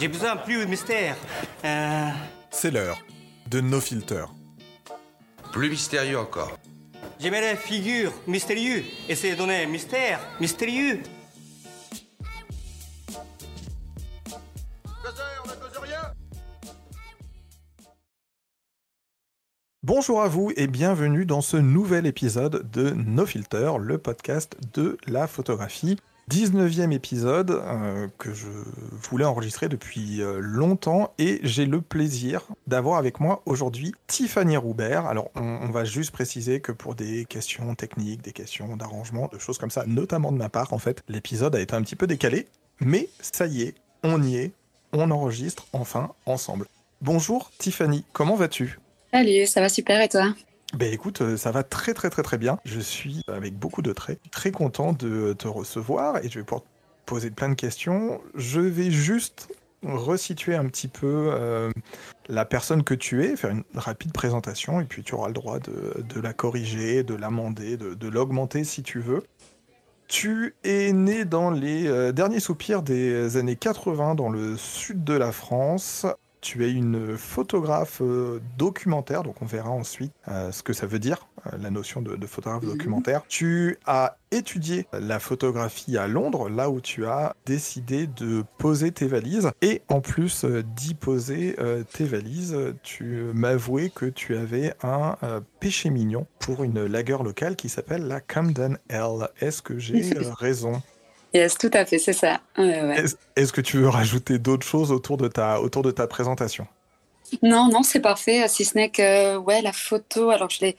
J'ai besoin plus de mystère. Euh, C'est l'heure de No Filter. Plus mystérieux encore. J'aimerais figure mystérieux. Essayez de donner mystère mystérieux. Bonjour à vous et bienvenue dans ce nouvel épisode de No Filter, le podcast de la photographie. 19e épisode euh, que je voulais enregistrer depuis euh, longtemps et j'ai le plaisir d'avoir avec moi aujourd'hui Tiffany Roubert. Alors on, on va juste préciser que pour des questions techniques, des questions d'arrangement, de choses comme ça, notamment de ma part en fait, l'épisode a été un petit peu décalé, mais ça y est, on y est, on enregistre enfin ensemble. Bonjour Tiffany, comment vas-tu? Salut, ça va super et toi? Ben écoute, euh, ça va très très très très bien. Je suis avec beaucoup de traits, très content de te recevoir et je vais pouvoir te poser plein de questions. Je vais juste resituer un petit peu euh, la personne que tu es, faire une rapide présentation et puis tu auras le droit de, la corriger, de l'amender, de, de l'augmenter si tu veux. Tu es né dans les euh, derniers soupirs des années 80 dans le sud de la France. Tu es une photographe euh, documentaire, donc on verra ensuite euh, ce que ça veut dire, euh, la notion de, de photographe Mhm. documentaire. Tu as étudié la photographie à Londres, là où tu as décidé de poser tes valises. Et en plus d'y poser tes valises, tu m'avouais que tu avais un péché mignon pour une lagueur locale qui s'appelle la Camden L. Est-ce que j'ai raison? Yes, tout à fait, c'est ça. Ouais, ouais. Est-ce que tu veux rajouter d'autres choses autour de ta, autour de ta présentation? Non, non, c'est parfait. Si ce n'est que, ouais, la photo, alors je l'ai,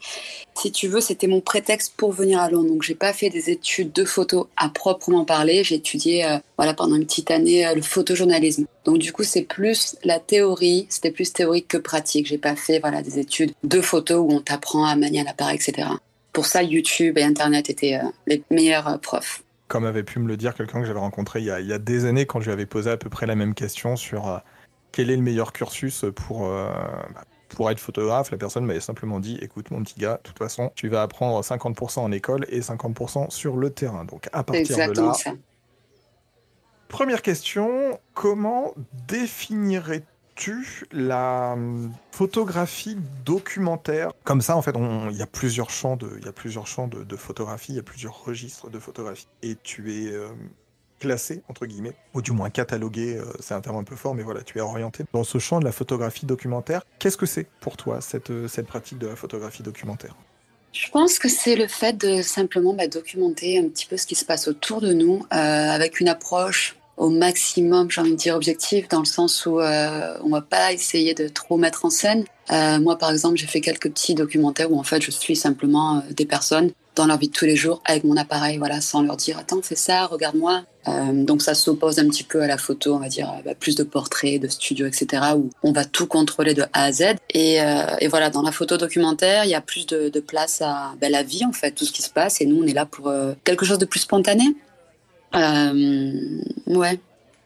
si tu veux, c'était mon prétexte pour venir à Londres. Donc, j'ai pas fait des études de photo à proprement parler. J'ai étudié, euh, voilà, pendant une petite année, euh, le photojournalisme. Donc, du coup, c'est plus la théorie, c'était plus théorique que pratique. J'ai pas fait, voilà, des études de photo où on t'apprend à manier l'appareil, etc. Pour ça, YouTube et Internet étaient euh, les meilleurs profs. Comme avait pu me le dire quelqu'un que j'avais rencontré il y, a, il y a des années quand je lui avais posé à peu près la même question sur euh, quel est le meilleur cursus pour, euh, bah, pour être photographe, la personne m'avait simplement dit écoute mon petit gars, de toute façon, tu vas apprendre 50% en école et 50% sur le terrain. Donc à partir de là, ça. Première question, comment définirais-tu la hum, photographie documentaire? Comme ça, en fait, il y a plusieurs champs de, il y a plusieurs champs de, photographie, il y a plusieurs registres de photographie, et tu es euh, classé entre guillemets, ou du moins catalogué, euh, c'est un terme un peu fort, mais voilà, tu es orienté dans ce champ de la photographie documentaire. Qu'est-ce que c'est pour toi cette euh, cette pratique de la photographie documentaire? Je pense que c'est le fait de simplement bah, documenter un petit peu ce qui se passe autour de nous euh, avec une approche au maximum, j'ai envie de dire objective, dans le sens où euh, on va pas essayer de trop mettre en scène. Euh, moi, par exemple, j'ai fait quelques petits documentaires où en fait je suis simplement euh, des personnes dans leur vie de tous les jours avec mon appareil, voilà, sans leur dire attends fais ça, regarde-moi. Donc ça s'oppose un petit peu à la photo, on va dire bah, plus de portraits, de studio, etc. où on va tout contrôler de A à Z. Et, voilà, dans la photo documentaire, il y a plus de, place à bah, la vie en fait, tout ce qui se passe. Et nous, on est là pour quelque chose de plus spontané. Euh, ouais,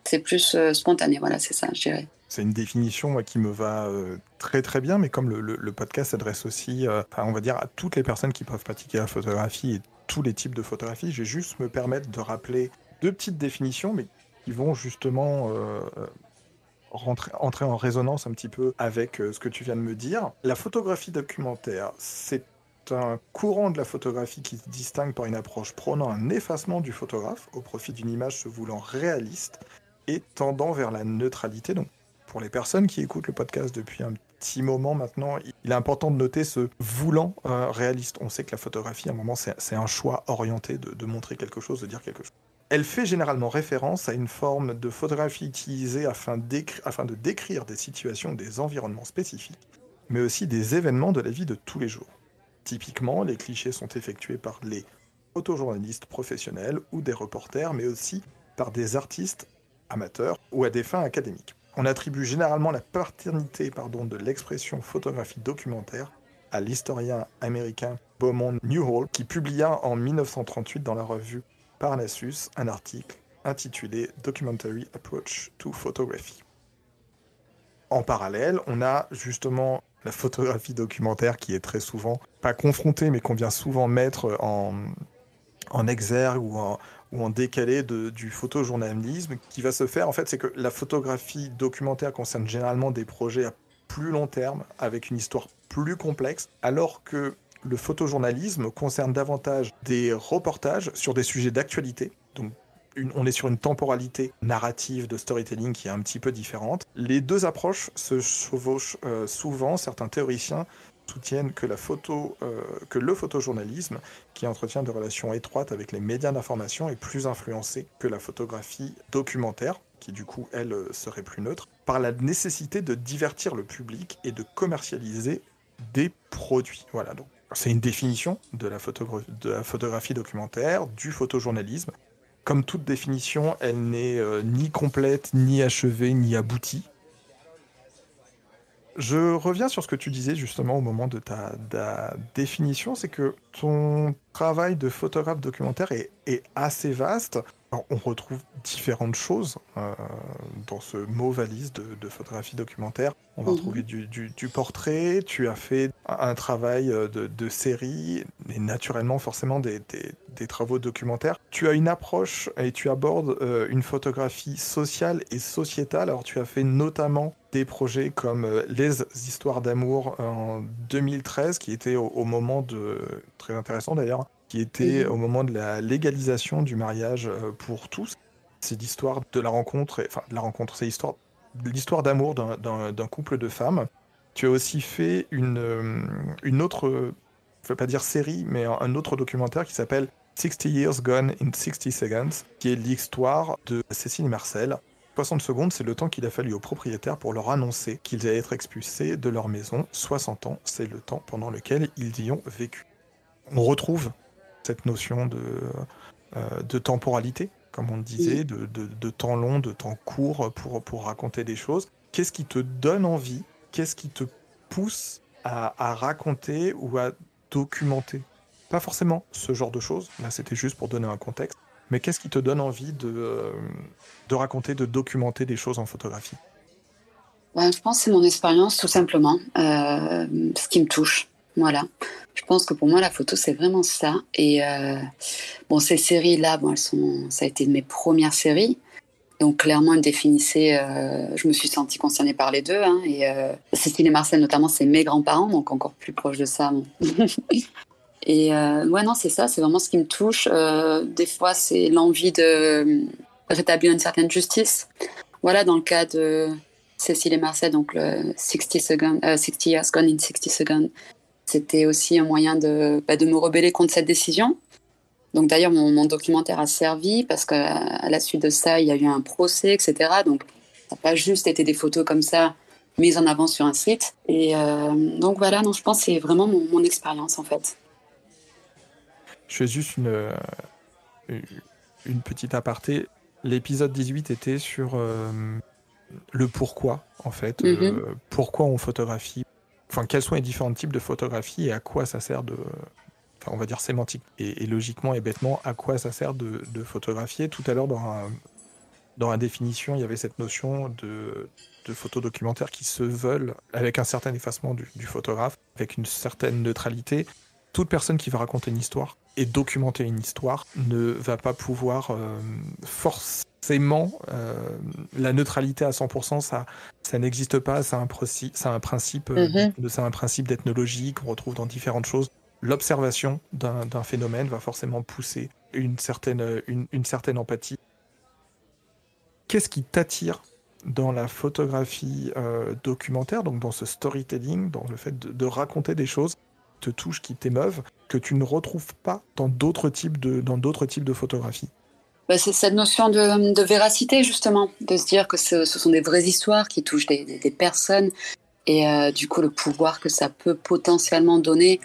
c'est plus euh, spontané, voilà, c'est ça, je dirais. C'est une définition qui me va euh, très très bien, mais comme le, le- podcast s'adresse aussi, on va dire, à toutes les personnes qui peuvent pratiquer la photographie et tous les types de photographie, je vais juste me permettre de rappeler deux petites définitions, mais qui vont justement rentrer, entrer en résonance un petit peu avec ce que tu viens de me dire. La photographie documentaire, c'est un courant de la photographie qui se distingue par une approche prônant un effacement du photographe au profit d'une image se voulant réaliste et tendant vers la neutralité. Donc, pour les personnes qui écoutent le podcast depuis un petit moment maintenant, il est important de noter ce voulant euh, réaliste. On sait que la photographie, à un moment, c'est un choix orienté de, montrer quelque chose, de dire quelque chose. Elle fait généralement référence à une forme de photographie utilisée afin, afin de décrire des situations, des environnements spécifiques, mais aussi des événements de la vie de tous les jours. Typiquement, les clichés sont effectués par les photojournalistes professionnels ou des reporters, mais aussi par des artistes amateurs ou à des fins académiques. On attribue généralement la paternité pardon, de l'expression photographie documentaire à l'historien américain Beaumont Newhall, qui publia en 1938 dans la revue Parnassus un article intitulé Documentary Approach to Photography. En parallèle, on a justement la photographie documentaire qui est très souvent, pas confrontée, mais qu'on vient souvent mettre en, en exergue ou en, ou en décalé du photojournalisme qui va se faire. En fait, c'est que la photographie documentaire concerne généralement des projets à plus long terme, avec une histoire plus complexe, alors que le photojournalisme concerne davantage des reportages sur des sujets d'actualité. Donc, on est sur une temporalité narrative de storytelling qui est un petit peu différente. Les deux approches se chevauchent euh, souvent. Certains théoriciens soutiennent euh, que le photojournalisme, qui entretient des relations étroites avec les médias d'information, est plus influencé que la photographie documentaire, qui du coup, elle, euh, serait plus neutre, par la nécessité de divertir le public et de commercialiser des produits. Voilà, donc c'est une définition de la, photographie documentaire, du photojournalisme. Comme toute définition, elle n'est euh, ni complète, ni achevée, ni aboutie. Je reviens sur ce que tu disais justement au moment de ta, définition, c'est que ton travail de photographe documentaire est, assez vaste. On retrouve différentes choses euh, dans ce mot valise de, photographie documentaire. On va retrouver du, portrait, tu as fait un travail euh, de, série, et naturellement forcément des, travaux documentaires. Tu as une approche et tu abordes euh, une photographie sociale et sociétale. Alors tu as fait notamment des projets comme euh, Les histoires d'amour en 2013, qui était au, moment de... très intéressant d'ailleurs, qui était au moment de la légalisation du mariage pour tous. C'est l'histoire de la rencontre, enfin de la rencontre, c'est l'histoire l'histoire d'amour d'un couple de femmes. Tu as aussi fait une, euh, une autre, je ne pas dire série, mais un autre documentaire qui s'appelle 60 Years Gone in 60 Seconds, qui est l'histoire de Cécile Marcel. 60 secondes, c'est le temps qu'il a fallu aux propriétaires pour leur annoncer qu'ils allaient être expulsés de leur maison. 60 ans, c'est le temps pendant lequel ils y ont vécu. On retrouve cette notion de, euh, de temporalité comme on disait, de, temps long, de temps court pour, pour raconter des choses. Qu'est-ce qui te donne envie? Qu'est-ce qui te pousse à, raconter ou à documenter? Pas forcément ce genre de choses, là c'était juste pour donner un contexte, mais qu'est-ce qui te donne envie de, euh, de raconter, de documenter des choses en photographie? Je pense que c'est mon expérience tout simplement, euh, ce qui me touche. Voilà. Je pense que pour moi, la photo, c'est vraiment ça. Et euh, bon, ces séries-là, bon, elles sont, ça a été mes premières séries. Donc clairement, elles définissaient, euh, je me suis sentie concernée par les deux. Hein, et euh, Cécile et Marcel, notamment, c'est mes grands-parents, donc encore plus proche de ça. et ouais, non, c'est ça, c'est vraiment ce qui me touche. Des fois, c'est l'envie de rétablir une certaine justice. Voilà, dans le cas de Cécile et Marcel, donc le 60, seconds, 60 Years Gone in 60 Seconds, c'était aussi un moyen de, bah, de me rebeller contre cette décision. Donc d'ailleurs, mon, documentaire a servi parce qu'à la suite de ça, il y a eu un procès, etc. Donc ça n'a pas juste été des photos comme ça mises en avant sur un site. Et euh, donc voilà, non, je pense que c'est vraiment mon, expérience en fait. Je fais juste une, euh, une petite aparté. L'épisode 18 était sur euh, le pourquoi, en fait. Mm-hmm. pourquoi on photographie enfin, quels sont les différents types de photographie et à quoi ça sert de, enfin, on va dire sémantique et, logiquement et bêtement, à quoi ça sert de, photographier? Tout à l'heure, dans, dans la définition, il y avait cette notion de, de photos documentaires qui se veulent avec un certain effacement du, photographe, avec une certaine neutralité. Toute personne qui va raconter une histoire et documenter une histoire ne va pas pouvoir euh, forcer forcément, euh, la neutralité à 100%, ça, ça n'existe pas. C'est un, un principe, euh, mhm. c'est un principe d'ethnologie qu'on retrouve dans différentes choses. L'observation d'un phénomène va forcément pousser une certaine, une, certaine empathie. Qu'est-ce qui t'attire dans la photographie euh, documentaire, donc dans ce storytelling, dans le fait de, raconter des choses qui te touchent, qui t'émeuvent, que tu ne retrouves pas dans d'autres types de, dans d'autres types de photographies? C'est cette notion de, véracité, justement, de se dire que ce, sont des vraies histoires qui touchent des, personnes et euh, du coup le pouvoir que ça peut potentiellement donner.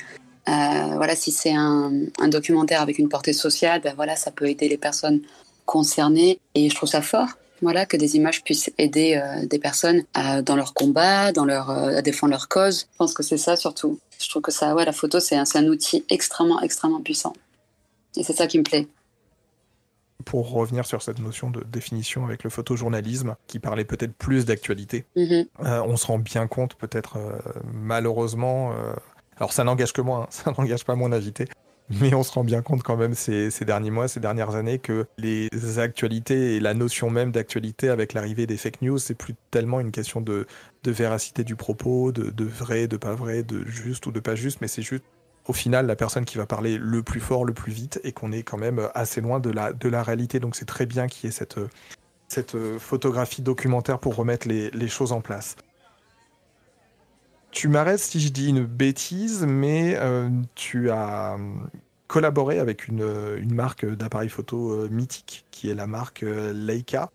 Euh, voilà, si c'est un, documentaire avec une portée sociale, ben voilà, ça peut aider les personnes concernées et je trouve ça fort. Voilà, que des images puissent aider euh, des personnes dans leur combat, dans leur, à défendre leur cause. Je pense que c'est ça surtout. Je trouve que ça, ouais, la photo, c'est un, un outil extrêmement, extrêmement puissant. Et c'est ça qui me plaît pour revenir sur cette notion de définition avec le photojournalisme, qui parlait peut-être plus d'actualité, mhm. euh, on se rend bien compte, peut-être euh, malheureusement, euh, alors ça n'engage que moi, hein, ça n'engage pas mon invité, Mais on se rend bien compte quand même ces, derniers mois, ces dernières années, que les actualités et la notion même d'actualité avec l'arrivée des fake news, c'est plus tellement une question de, véracité du propos, de, de, vrai, de pas vrai, de juste ou de pas juste, mais c'est juste au final la personne qui va parler le plus fort, le plus vite, et qu'on est quand même assez loin de la, de la réalité. Donc c'est très bien qu'il y ait cette, cette photographie documentaire pour remettre les, les choses en place. Tu m'arrêtes si je dis une bêtise, mais euh, tu as euh, collaboré avec une, euh, une marque d'appareils photo mythique, qui est la marque Leica,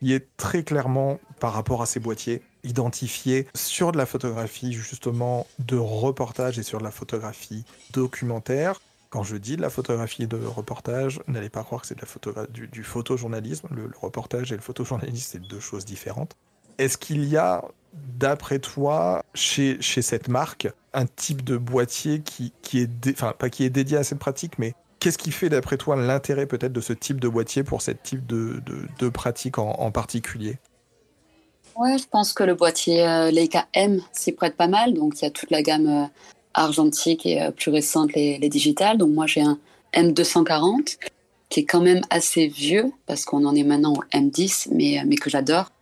qui est très clairement, par rapport à ses boîtiers, identifié sur de la photographie justement de reportage et sur de la photographie documentaire. Quand je dis de la photographie de reportage, n'allez pas croire que c'est de la du, photojournalisme. Le, reportage et le photojournalisme, c'est deux choses différentes. Est-ce qu'il y a d'après toi, chez, chez cette marque, un type de boîtier qui, qui est, enfin, pas qui est dédié à cette pratique, mais qu'est-ce qui fait, d'après toi, l'intérêt peut-être de ce type de boîtier pour ce type de, de, pratique en, particulier? Ouais, je pense que le boîtier euh, Leica M s'y prête pas mal. Donc, il y a toute la gamme euh, argentique et euh, plus récente, les, les digitales. Donc, moi, j'ai un M240 qui est quand même assez vieux parce qu'on en est maintenant au M10, mais, mais que j'adore.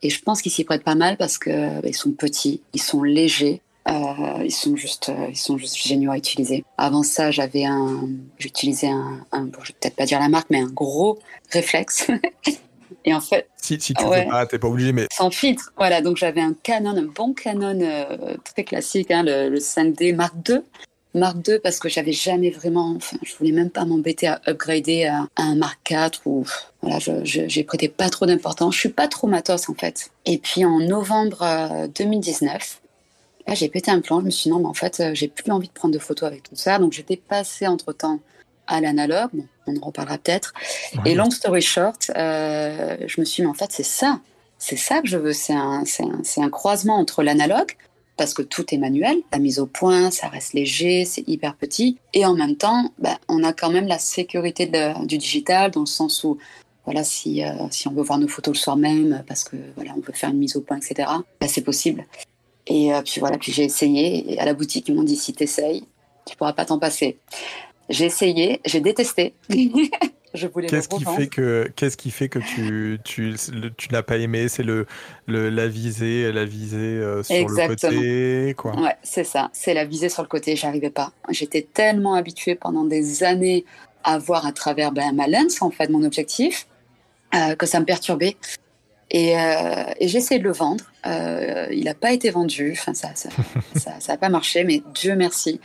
Et je pense qu'ils s'y prêtent pas mal parce que bah, sont petits, ils sont légers, euh, ils sont juste, euh, ils sont juste géniaux à utiliser. Avant ça, j'avais un, j'utilisais un, un bon, je vais peut-être pas dire la marque, mais un gros réflexe. Et en fait, si, si tu ouais, veux pas, t'es pas obligé, mais sans filtre. Voilà, donc j'avais un Canon, un bon Canon euh, très classique, hein, le, le 5D Mark II, Mark II parce que j'avais jamais vraiment, enfin, je voulais même pas m'embêter à upgrader à, un Mark IV ou voilà, j'ai prêté pas trop d'importance. Je suis pas trop matos en fait. Et puis en novembre 2019, euh, là j'ai pété un plan. Je me suis dit non, mais en fait, euh, j'ai plus envie de prendre de photos avec tout ça. Donc j'étais passé entre temps à l'analogue. Bon, on en reparlera peut-être. Et long story short, euh, je me suis dit mais en fait c'est ça, c'est ça que je veux. C'est un, un, un croisement entre l'analogue parce que tout est manuel. La mise au point, ça reste léger, c'est hyper petit. Et en même temps, ben, on a quand même la sécurité du digital dans le sens où, voilà, si, euh, si on veut voir nos photos le soir même, parce que voilà, on veut faire une mise au point, etc., ben, c'est possible. Et euh, puis voilà, puis j'ai essayé. Et à la boutique, ils m'ont dit si tu essayes, tu pourras pas t'en passer. J'ai essayé, j'ai détesté. je voulais qu'est-ce qui fait que qu'est-ce qui fait que tu tu, tu n'as pas aimé? C'est le, le, la visée la visée euh, sur le côté quoi. Ouais c'est ça. C'est la visée sur le côté. J'arrivais pas. J'étais tellement habituée pendant des années à voir à travers ben, ma lens en fait mon objectif euh, que ça me perturbait. Et, euh, et j'ai essayé de le vendre. Il n'a pas été vendu. Enfin ça ça ça, ça a pas marché mais Dieu merci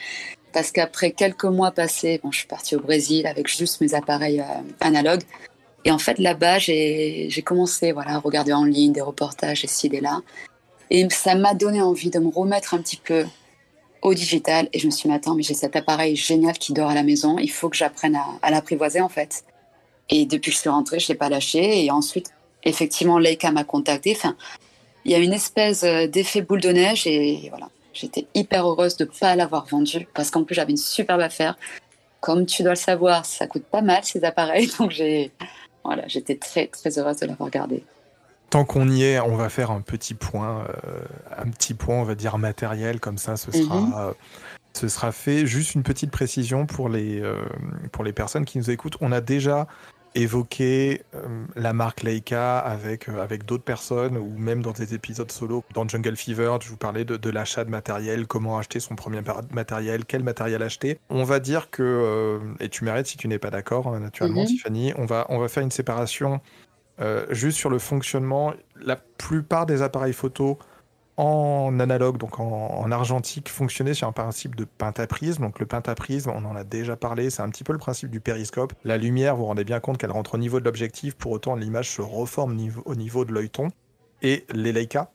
parce qu'après quelques mois passés, bon, je suis partie au Brésil avec juste mes appareils euh, analogues. Et en fait, là-bas, j'ai commencé voilà, à regarder en ligne des reportages ici et là. Et ça m'a donné envie de me remettre un petit peu au digital. Et je me suis dit, attends, mais j'ai cet appareil génial qui dort à la maison. Il faut que j'apprenne à, à l'apprivoiser, en fait. Et depuis que je suis rentrée, je ne l'ai pas lâché. Et ensuite, effectivement, Leica m'a contacté. Enfin, il y a une espèce euh, d'effet boule de neige. Et voilà, J'étais hyper heureuse de ne pas l'avoir vendu parce qu'en plus j'avais une superbe affaire. Comme tu dois le savoir, ça coûte pas mal ces appareils, donc j'ai voilà, j'étais très très heureuse de l'avoir gardé. Tant qu'on y est, on va faire un petit point, euh, un petit point, on va dire matériel, comme ça, ce sera, mhm. ce sera fait. Juste une petite précision pour les, euh, pour les personnes qui nous écoutent. On a déjà évoquer euh, la marque Leica avec, euh, avec d'autres personnes ou même dans des épisodes solo. Dans Jungle Fever, je vous parlais de, l'achat de matériel, comment acheter son premier matériel, quel matériel acheter. On va dire que, euh, et tu m'arrêtes si tu n'es pas d'accord, hein, naturellement, mhm. Tiffany, on va, on va faire une séparation juste sur le fonctionnement. La plupart des appareils photo en analogue, donc en, argentique, fonctionnait sur un principe de pentaprisme. Donc le pentaprisme, on en a déjà parlé, c'est un petit peu le principe du périscope. La lumière, vous vous rendez bien compte qu'elle rentre au niveau de l'objectif, pour autant l'image se reforme au niveau de l'œilleton. Et les Leica,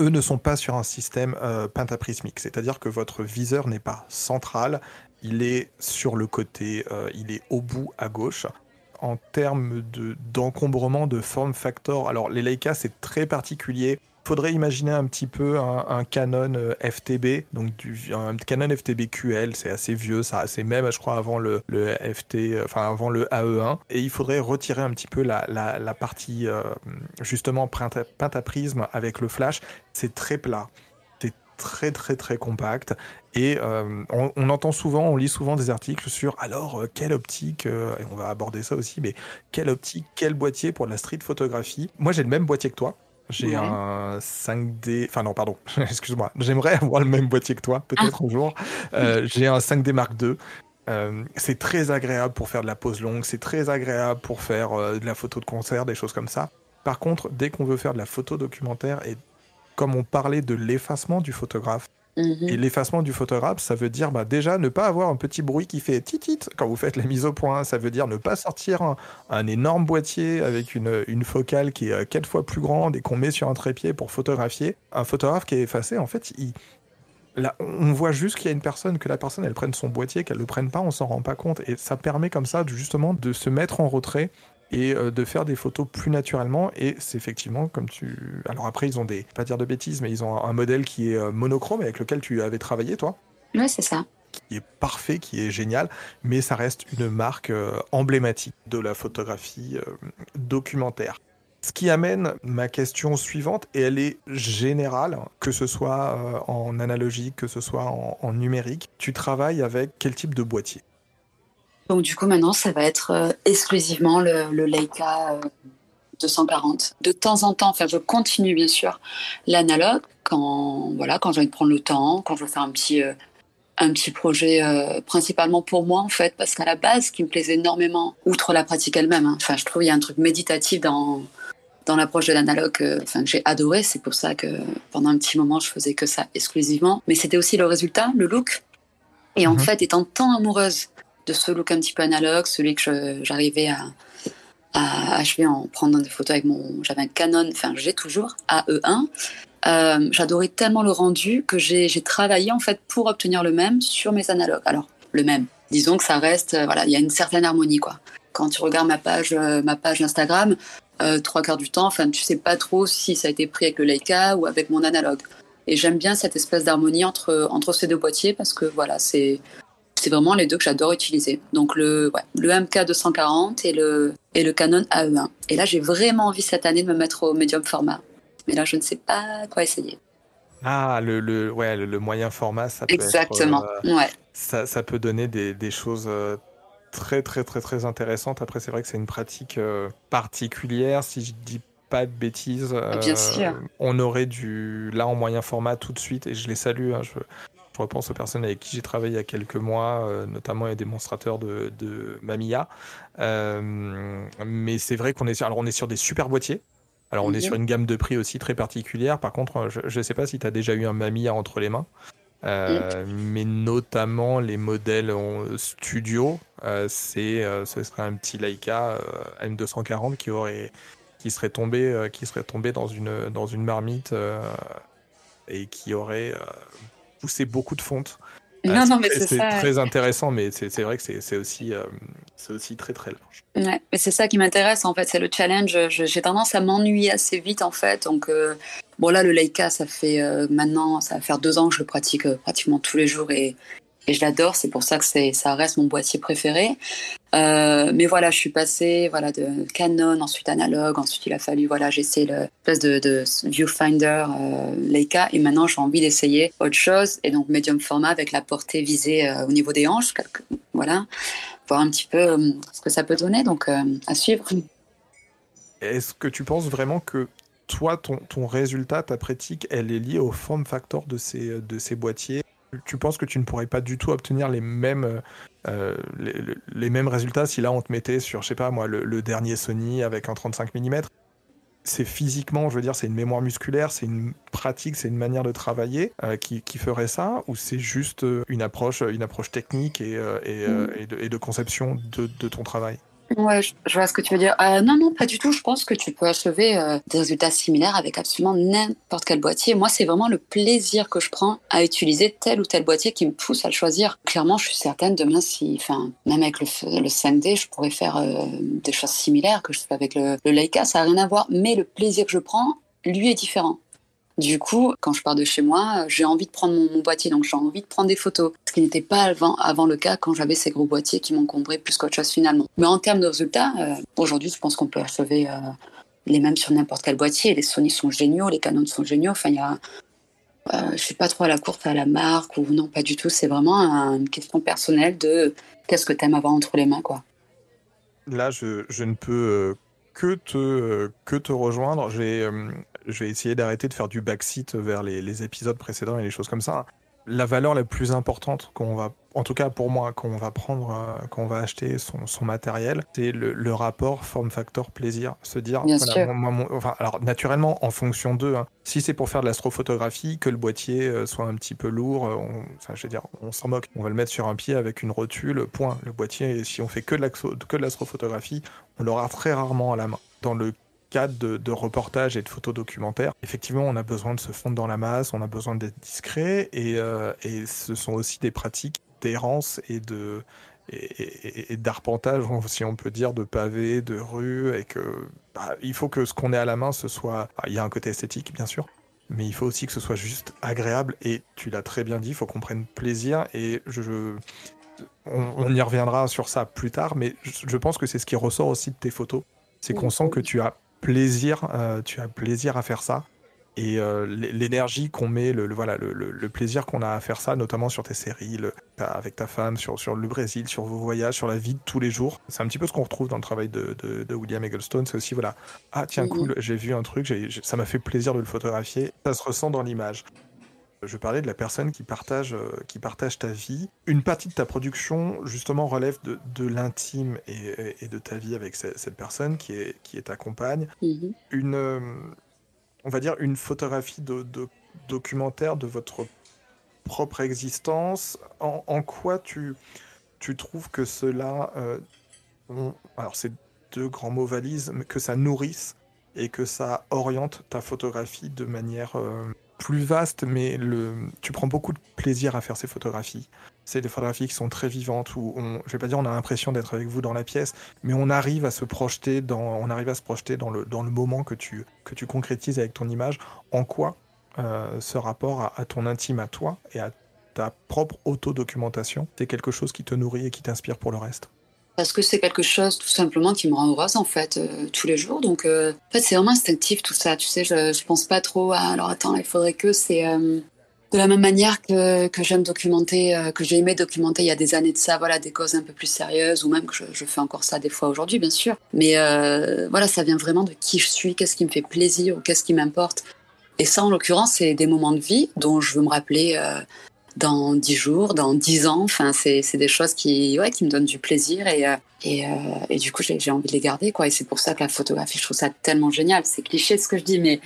eux ne sont pas sur un système euh, pentaprismique, c'est-à-dire que votre viseur n'est pas central, il est sur le côté, euh, il est au bout à gauche. En termes d'encombrement de, form factor, alors les Leica c'est très particulier faudrait imaginer un petit peu un, Canon euh, FTB, donc un Canon FTB QL, c'est assez vieux, c'est même, je crois, avant le, FT, euh, enfin avant le AE1, et il faudrait retirer un petit peu la, la, partie euh, justement pentaprisme avec le flash. C'est très plat, c'est très très très compact et euh, on, entend souvent, on lit souvent des articles sur alors euh, quelle optique, euh, et on va aborder ça aussi, mais quelle optique, quel boîtier pour la street photographie? Moi j'ai le même boîtier que toi. J'ai un 5D, enfin non pardon, excuse-moi, j'aimerais avoir le même boîtier que toi, peut-être un jour. j'ai un 5D Mark II. c'est très agréable pour faire de la pose longue, c'est très agréable pour faire de la photo de concert, des choses comme ça. Par contre, dès qu'on veut faire de la photo documentaire et comme on parlait de l'effacement du photographe, mhm. et l'effacement du photographe, ça veut dire bah, déjà ne pas avoir un petit bruit qui fait titit quand vous faites la mise au point. Ça veut dire ne pas sortir un, énorme boîtier avec une, focale qui est euh, quatre fois plus grande et qu'on met sur un trépied pour photographier. Un photographe qui est effacé, en fait, il, on voit juste qu'il y a une personne, que la personne elle prenne son boîtier, qu'elle le prenne pas, on s'en rend pas compte. Et ça permet comme ça justement de se mettre en retrait et euh, de faire des photos plus naturellement. Et c'est effectivement comme tu. Alors après, ils ont des. Pas dire de bêtises, mais ils ont un modèle qui est euh, monochrome avec lequel tu avais travaillé, toi. Oui, c'est ça. Qui est parfait, qui est génial, mais ça reste une marque euh, emblématique de la photographie documentaire. Ce qui amène ma question suivante, et elle est générale, que ce soit en analogique, que ce soit en numérique. Tu travailles avec quel type de boîtier? Donc du coup maintenant ça va être euh, exclusivement le, Leica 240. Euh, de temps en temps, enfin je continue bien sûr l'analogue quand voilà quand j'ai envie de prendre le temps, quand je veux faire un petit euh, un petit projet principalement pour moi en fait parce qu'à la base ce qui me plaisait énormément outre la pratique elle-même, hein, enfin je trouve il y a un truc méditatif dans dans l'approche de l'analogue enfin que j'ai adoré, c'est pour ça que pendant un petit moment je faisais que ça exclusivement, mais c'était aussi le résultat, le look. Et en mhm. fait, étant tant amoureuse de ce look un petit peu analogue, celui que j'arrivais à, achever en prenant des photos avec mon. J'avais un Canon, enfin j'ai toujours, AE1. Euh, J'adorais tellement le rendu que j'ai travaillé en fait pour obtenir le même sur mes analogues. Alors, le même. Disons que ça reste, euh, voilà, il y a une certaine harmonie quoi. Quand tu regardes ma page, euh, ma page Instagram, trois quarts du temps, enfin, tu sais pas trop si ça a été pris avec le Leica ou avec mon analogue. Et j'aime bien cette espèce d'harmonie entre, entre ces deux boîtiers parce que voilà, c'est c'est vraiment les deux que j'adore utiliser. Donc le, le MK 240 et le, et le Canon AE1. Et là, j'ai vraiment envie cette année de me mettre au médium format. Mais là, je ne sais pas quoi essayer. Ah, le, le, ouais, le, moyen format, ça peut Exactement, euh, ouais. Ça, ça, peut donner des, des, choses euh, très, très, très, très intéressantes. Après, c'est vrai que c'est une pratique euh, particulière. Si je dis pas de bêtises, Bien sûr. on aurait du là en moyen format tout de suite, et je les salue. Hein, je, je repense aux personnes avec qui j'ai travaillé il y a quelques mois, euh, notamment les démonstrateurs de, de Mamiya. Euh, mais c'est vrai qu'on est sur, alors on est sur des super boîtiers. Alors on est mhm. sur une gamme de prix aussi très particulière. Par contre, je ne sais pas si tu as déjà eu un Mamiya entre les mains. Euh, mais notamment les modèles en studio, c'est ce serait un petit Leica M240 qui aurait qui serait tombé qui serait tombé dans une dans une marmite et qui aurait pousser beaucoup de fonte. Non, non, mais c'est très intéressant, mais c'est vrai que c'est aussi, euh, aussi très très large. Ouais, mais c'est ça qui m'intéresse en fait, c'est le challenge. J'ai tendance à m'ennuyer assez vite en fait. Donc, euh, bon, là, le Leica, ça fait euh, maintenant, ça va faire deux ans que je le pratique pratiquement tous les jours et, et je l'adore. C'est pour ça que ça reste mon boîtier préféré. Euh, mais voilà, je suis passée voilà de Canon, ensuite analogue, ensuite il a fallu voilà j'ai essayé l'espèce de, de, viewfinder euh, Leica et maintenant j'ai envie d'essayer autre chose et donc médium format avec la portée visée euh, au niveau des hanches, voilà, voir un petit peu euh, ce que ça peut donner donc à suivre. Est-ce que tu penses vraiment que toi, ton, résultat, ta pratique, elle est liée au form factor de ces boîtiers? Tu penses que tu ne pourrais pas du tout obtenir les mêmes, euh, les, mêmes résultats si là on te mettait sur, je sais pas moi, le, dernier Sony avec un 35 mm c'est physiquement, je veux dire, c'est une mémoire musculaire, c'est une pratique, c'est une manière de travailler euh, qui, ferait ça, ou c'est juste euh, une approche, une approche technique et, mm. et, de, conception de ton travail? Ouais, je, vois ce que tu veux dire. Euh, non, non, pas du tout. Je pense que tu peux achever euh, des résultats similaires avec absolument n'importe quel boîtier. Moi, c'est vraiment le plaisir que je prends à utiliser tel ou tel boîtier qui me pousse à le choisir. Clairement, je suis certaine demain, si, enfin, même avec le, le 5D, je pourrais faire euh, des choses similaires que je fais avec le, le Leica. Ça n'a rien à voir, mais le plaisir que je prends, lui, est différent. Du coup, quand je pars de chez moi, j'ai envie de prendre mon, boîtier, donc j'ai envie de prendre des photos. Ce qui n'était pas avant, le cas quand j'avais ces gros boîtiers qui m'encombraient plus qu'autre chose finalement. Mais en termes de résultats, euh, aujourd'hui, je pense qu'on peut achever euh, les mêmes sur n'importe quel boîtier. Les Sony sont géniaux, les Canon sont géniaux. Enfin, il y a, euh, je suis pas trop à la course à la marque ou non, pas du tout. C'est vraiment une question personnelle de qu'est-ce que tu aimes avoir entre les mains, quoi. Là, je, je ne peux que te, que te rejoindre. J'ai, je vais essayer d'arrêter de faire du backseat vers les, les, épisodes précédents et les choses comme ça la valeur la plus importante qu'on va, en tout cas pour moi, qu'on va prendre, euh, qu'on va acheter son, son matériel, c'est le, rapport form factor plaisir. Se dire, enfin, alors naturellement en fonction d'eux, hein. si c'est pour faire de l'astrophotographie, que le boîtier euh, soit un petit peu lourd, euh, on, enfin je veux dire, on s'en moque. On va le mettre sur un pied avec une rotule, point. Le boîtier, si on fait que de l'astrophotographie, on l'aura très rarement à la main. Dans le cadre de, de reportage et de photos documentaires, effectivement, on a besoin de se fondre dans la masse, on a besoin d'être discret, et, euh, et, ce sont aussi des pratiques d'errance et de et, d'arpentage, si on peut dire, de pavés, de rues, et que bah, il faut que ce qu'on ait à la main, ce soit, bah, il y a un côté esthétique, bien sûr, mais il faut aussi que ce soit juste agréable. Et tu l'as très bien dit, il faut qu'on prenne plaisir. Et je, on, y reviendra sur ça plus tard, mais je, je pense que c'est ce qui ressort aussi de tes photos, c'est qu'on sent que tu as plaisir, euh, tu as plaisir à faire ça. Et euh, l'énergie qu'on met, le, voilà, le, plaisir qu'on a à faire ça, notamment sur tes séries, avec ta femme, sur, sur le Brésil, sur vos voyages, sur la vie de tous les jours. C'est un petit peu ce qu'on retrouve dans le travail de, de, William Egglestone. C'est aussi, voilà, ah tiens, cool, j'ai vu un truc, ça m'a fait plaisir de le photographier. Ça se ressent dans l'image. Je parlais de la personne qui partage, euh, qui partage ta vie. Une partie de ta production, justement, relève de, de l'intime et, et, de ta vie avec cette, personne qui est, qui est ta compagne. Mhm. Une, euh, on va dire, une photographie de, de, documentaire de votre propre existence. En, en quoi tu, tu trouves que cela. Euh, alors, c'est deux grands mots valises, mais que ça nourrisse et que ça oriente ta photographie de manière plus vaste, mais le, tu prends beaucoup de plaisir à faire ces photographies. C'est des photographies qui sont très vivantes, où on, je vais pas dire on a l'impression d'être avec vous dans la pièce, mais on arrive à se projeter dans, on arrive à se projeter dans le, dans le moment que tu, que tu concrétises avec ton image. En quoi euh, ce rapport à, ton intime à toi et à ta propre autodocumentation, c'est quelque chose qui te nourrit et qui t'inspire pour le reste? Parce que c'est quelque chose tout simplement qui me rend heureuse en fait euh, tous les jours. Donc euh, en fait c'est vraiment instinctif tout ça. Tu sais, je, je pense pas trop à alors attends il faudrait que c'est euh, de la même manière que, que j'aime documenter, que j'ai aimé documenter il y a des années de ça, voilà des causes un peu plus sérieuses ou même que je, je fais encore ça des fois aujourd'hui bien sûr. Mais voilà ça vient vraiment de qui je suis, qu'est-ce qui me fait plaisir ou qu'est-ce qui m'importe. Et ça en l'occurrence c'est des moments de vie dont je veux me rappeler dans dix jours, dans dix ans. Enfin, c'est, des choses qui, ouais, qui me donnent du plaisir et, euh, et, euh, et du coup, j'ai, envie de les garder. Quoi. Et c'est pour ça que la photographie, je trouve ça tellement génial. C'est cliché ce que je dis, mais,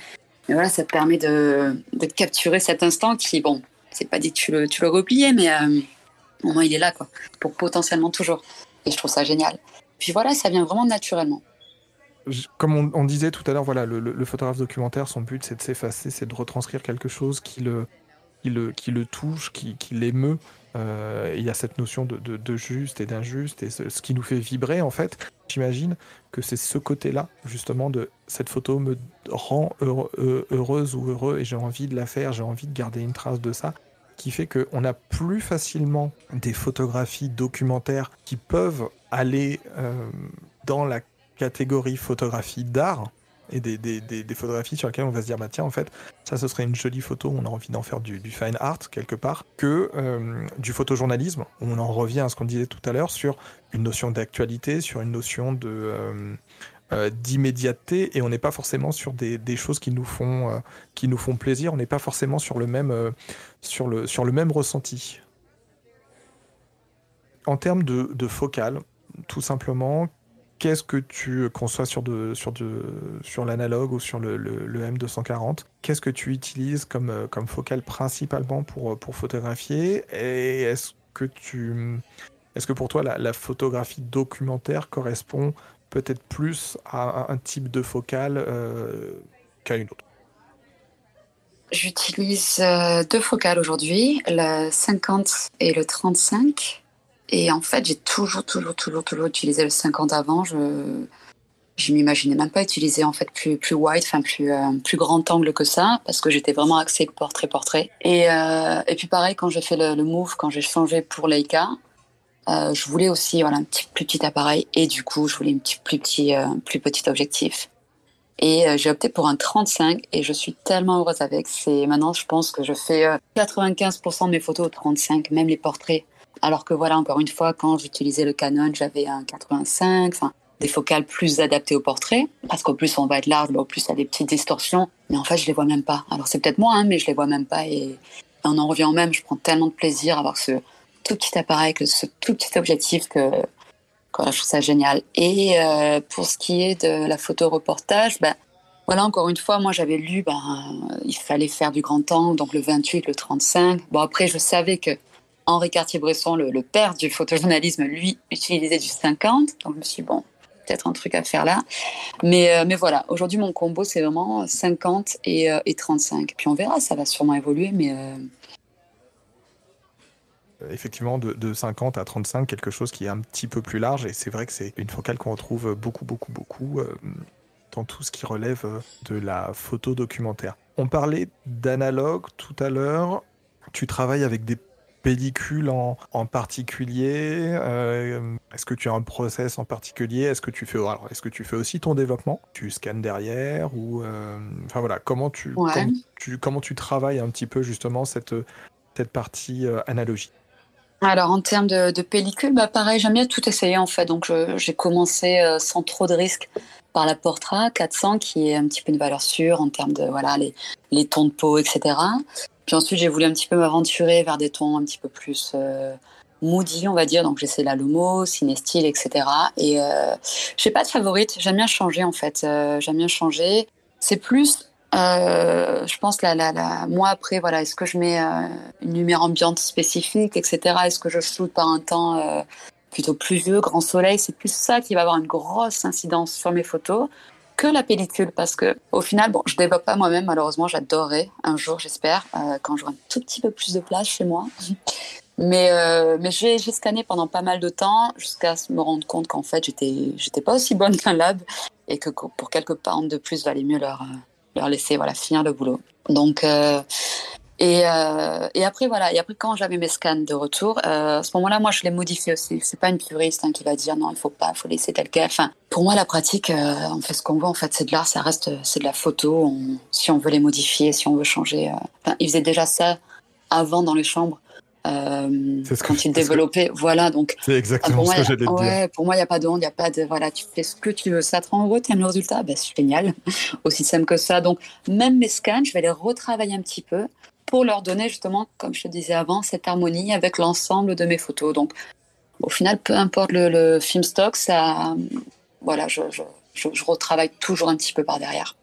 mais voilà, ça te permet de, de, capturer cet instant qui, bon, c'est pas dit que tu le, tu le repliais, mais euh, au moins il est là, quoi, pour potentiellement toujours. Et je trouve ça génial. Puis voilà, ça vient vraiment naturellement. Comme on, disait tout à l'heure, voilà, le, le, photographe documentaire, son but c'est de s'effacer, c'est de retranscrire quelque chose qui le, qui le, touche, qui, l'émeut. Euh, il y a cette notion de, juste et d'injuste, et ce, qui nous fait vibrer en fait. J'imagine que c'est ce côté-là, justement, de cette photo me rend euh, heureuse ou heureux, et j'ai envie de la faire, j'ai envie de garder une trace de ça, qui fait qu'on a plus facilement des photographies documentaires qui peuvent aller euh, dans la catégorie photographie d'art, et des, des, des, photographies sur lesquelles on va se dire bah tiens en fait ça ce serait une jolie photo on a envie d'en faire du, fine art quelque part que euh, du photojournalisme. On en revient à ce qu'on disait tout à l'heure sur une notion d'actualité sur une notion de euh, euh, d'immédiateté et on n'est pas forcément sur des, des, choses qui nous font qui nous font plaisir. On n'est pas forcément sur le même sur le sur le même ressenti. En termes de, de focale tout simplement qu'est-ce que tu conçois sur, sur, sur l'analogue ou sur le, le, M240 Qu'est-ce que tu utilises comme, euh, comme focale principalement pour, euh, pour photographier? Et est-ce que, est-ce que pour toi la, la photographie documentaire correspond peut-être plus à un, type de focale euh, qu'à une autre? J'utilise deux focales aujourd'hui, le 50 et le 35. Et en fait, j'ai toujours, toujours, toujours, toujours utilisé le 50 avant. Je je m'imaginais même pas utiliser en fait plus plus wide, enfin plus euh, plus grand angle que ça, parce que j'étais vraiment axée portrait portrait. Et euh, et puis pareil quand j'ai fait le, move, quand j'ai changé pour Leica, euh, je voulais aussi voilà un petit plus petit appareil et du coup je voulais un petit plus petit plus petit objectif. Et j'ai opté pour un 35 et je suis tellement heureuse avec. C'est maintenant, je pense que je fais 95% de mes photos au 35, même les portraits. Alors que voilà, encore une fois, quand j'utilisais le Canon, j'avais un 85, enfin, des focales plus adaptées au portrait, parce qu'au plus on va être large, au plus il y a des petites distorsions, mais en fait je les vois même pas. Alors c'est peut-être moi, hein, mais je les vois même pas et on en revient même. Je prends tellement de plaisir à avoir ce tout petit appareil, ce tout petit objectif que, je trouve ça génial. Et euh, pour ce qui est de la photo reportage, ben, voilà, encore une fois, moi j'avais lu, ben, il fallait faire du grand temps, donc le 28, le 35. Bon, après, je savais que Henri Cartier-Bresson, le, père du photojournalisme, lui, utilisait du 50. Donc je me suis dit, bon, peut-être un truc à faire là. Mais, euh, mais voilà, aujourd'hui, mon combo, c'est vraiment 50 et, euh, et, 35. Puis on verra, ça va sûrement évoluer, mais effectivement de, 50 à 35, quelque chose qui est un petit peu plus large. Et c'est vrai que c'est une focale qu'on retrouve beaucoup, beaucoup, beaucoup euh, dans tout ce qui relève euh, de la photo documentaire. On parlait d'analogue tout à l'heure. Tu travailles avec des pellicules en, particulier euh, Est-ce que tu as un process en particulier Est-ce que tu fais est-ce que tu fais aussi ton développement? Tu scannes derrière ou enfin voilà comment tu, tu, comment tu travailles un petit peu justement cette cette partie analogique alors en termes de, pellicule, bah pareil, j'aime bien tout essayer en fait. Donc j'ai commencé euh, sans trop de risques par la Portra 400 qui est un petit peu une valeur sûre en termes de voilà les, les tons de peau, etc. Puis ensuite j'ai voulu un petit peu m'aventurer vers des tons un petit peu plus euh, moody, on va dire. Donc j'essaie la Lumo, Cinestyle, etc. Et euh, j'ai pas de favorite. J'aime bien changer en fait. Euh, j'aime bien changer. C'est plus euh, je pense la, la, moi après voilà est-ce que je mets euh, une lumière ambiante spécifique etc est-ce que je shoot par un temps plutôt pluvieux grand soleil? C'est plus ça qui va avoir une grosse incidence sur mes photos que la pellicule parce que au final bon je développe pas moi-même malheureusement j'adorerais un jour j'espère euh, quand j'aurai un tout petit peu plus de place chez moi mais mais j'ai scanné pendant pas mal de temps jusqu'à me rendre compte qu'en fait j'étais pas aussi bonne qu'un lab et que pour quelques pounds de plus valait mieux leur leur laisser voilà finir le boulot. Donc euh, et, euh, et après voilà et après quand j'avais mes scans de retour, euh, à ce moment-là moi je les modifie aussi. C'est pas une puriste hein, qui va dire non il faut pas, il faut laisser tel quel. Enfin pour moi la pratique, on fait ce qu'on veut en fait. C'est de l'art, ça reste c'est de la photo. si on veut les modifier, si on veut changer. Enfin ils faisaient déjà ça avant dans les chambres. Euh, quand il développait, voilà donc. C'est exactement ce que j'allais dire. Pour moi, il n'y a pas de honte, il n'y a pas de voilà, tu fais ce que tu veux, ça te rend heureux, aimes le résultat, ben, c'est génial, aussi simple que ça. Donc même mes scans, je vais les retravailler un petit peu pour leur donner justement, comme je te disais avant, cette harmonie avec l'ensemble de mes photos. Donc au final, peu importe le, film stock, ça, voilà, je, je, je retravaille toujours un petit peu par derrière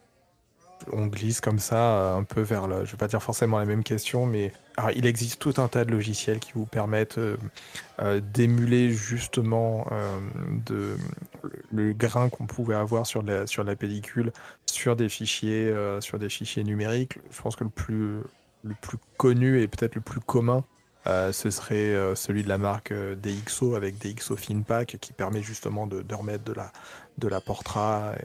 on glisse comme ça euh, un peu vers le. Je vais pas dire forcément la même question, mais il existe tout un tas de logiciels qui vous permettent euh, euh, d'émuler justement de, le grain qu'on pouvait avoir sur la, sur la pellicule sur des fichiers, sur des fichiers numériques. Je pense que le plus, le plus connu et peut-être le plus commun, ce serait celui de la marque DxO avec DxO FinPack qui permet justement de, de remettre de la, de la portrait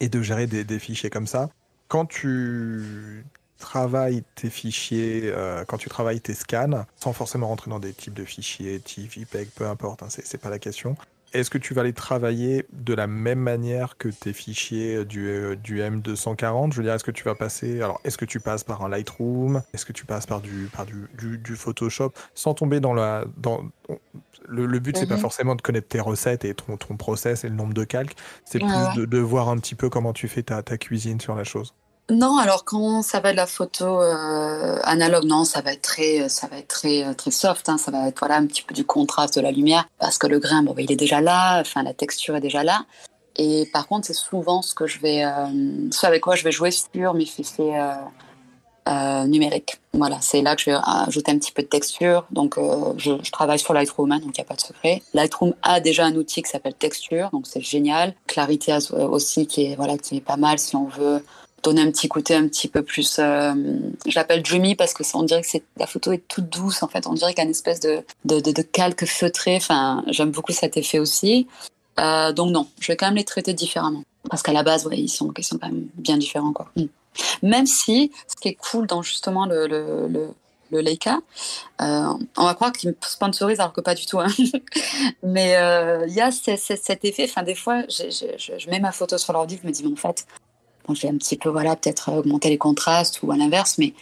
et de gérer des, fichiers comme ça. Quand tu travailles tes fichiers, euh, quand tu travailles tes scans, sans forcément rentrer dans des types de fichiers, TIFF, IPEG, peu importe, hein, c'est pas la question. Est-ce que tu vas les travailler de la même manière que tes fichiers du, euh, du M240 Je veux dire, est-ce que tu vas passer. Alors, est-ce que tu passes par un Lightroom? Est-ce que tu passes par du, par du, du, Photoshop? Sans tomber dans la. Dans, le, but, c'est pas mhm. forcément de connaître tes recettes et ton, ton process et le nombre de calques. C'est plus de, de, voir un petit peu comment tu fais ta, ta cuisine sur la chose. Non, alors quand ça va de la photo euh, analogue, non, ça va être très, ça va être très, euh, très soft. Hein, ça va être voilà un petit peu du contraste de la lumière parce que le grain, bon, bah, il est déjà là. Enfin, la texture est déjà là. Et par contre, c'est souvent ce que je vais, euh, ce avec quoi je vais jouer sur mes fichiers euh, euh, numériques. Voilà, c'est là que je vais ajouter un petit peu de texture. Donc, euh, je, je, travaille sur Lightroom, hein, donc il n'y a pas de secret. Lightroom a déjà un outil qui s'appelle Texture, donc c'est génial. Clarité aussi, qui est voilà, qui est pas mal si on veut donner un petit côté un petit peu plus euh, je l'appelle dreamy parce que on dirait que la photo est toute douce en fait on dirait une espèce de, de, de, calque feutré enfin j'aime beaucoup cet effet aussi euh, donc non je vais quand même les traiter différemment parce qu'à la base ouais, ils sont quand même bien différents mm. même si ce qui est cool dans justement le, le, le Leica. Euh, on va croire qu'il me sponsorise alors que pas du tout. Hein. Mais il y a cet effet. Enfin, des fois, je, mets ma photo sur l'ordi, je me dis, mais en fait, bon, je vais un petit peu, voilà, peut-être augmenter les contrastes ou à l'inverse, mais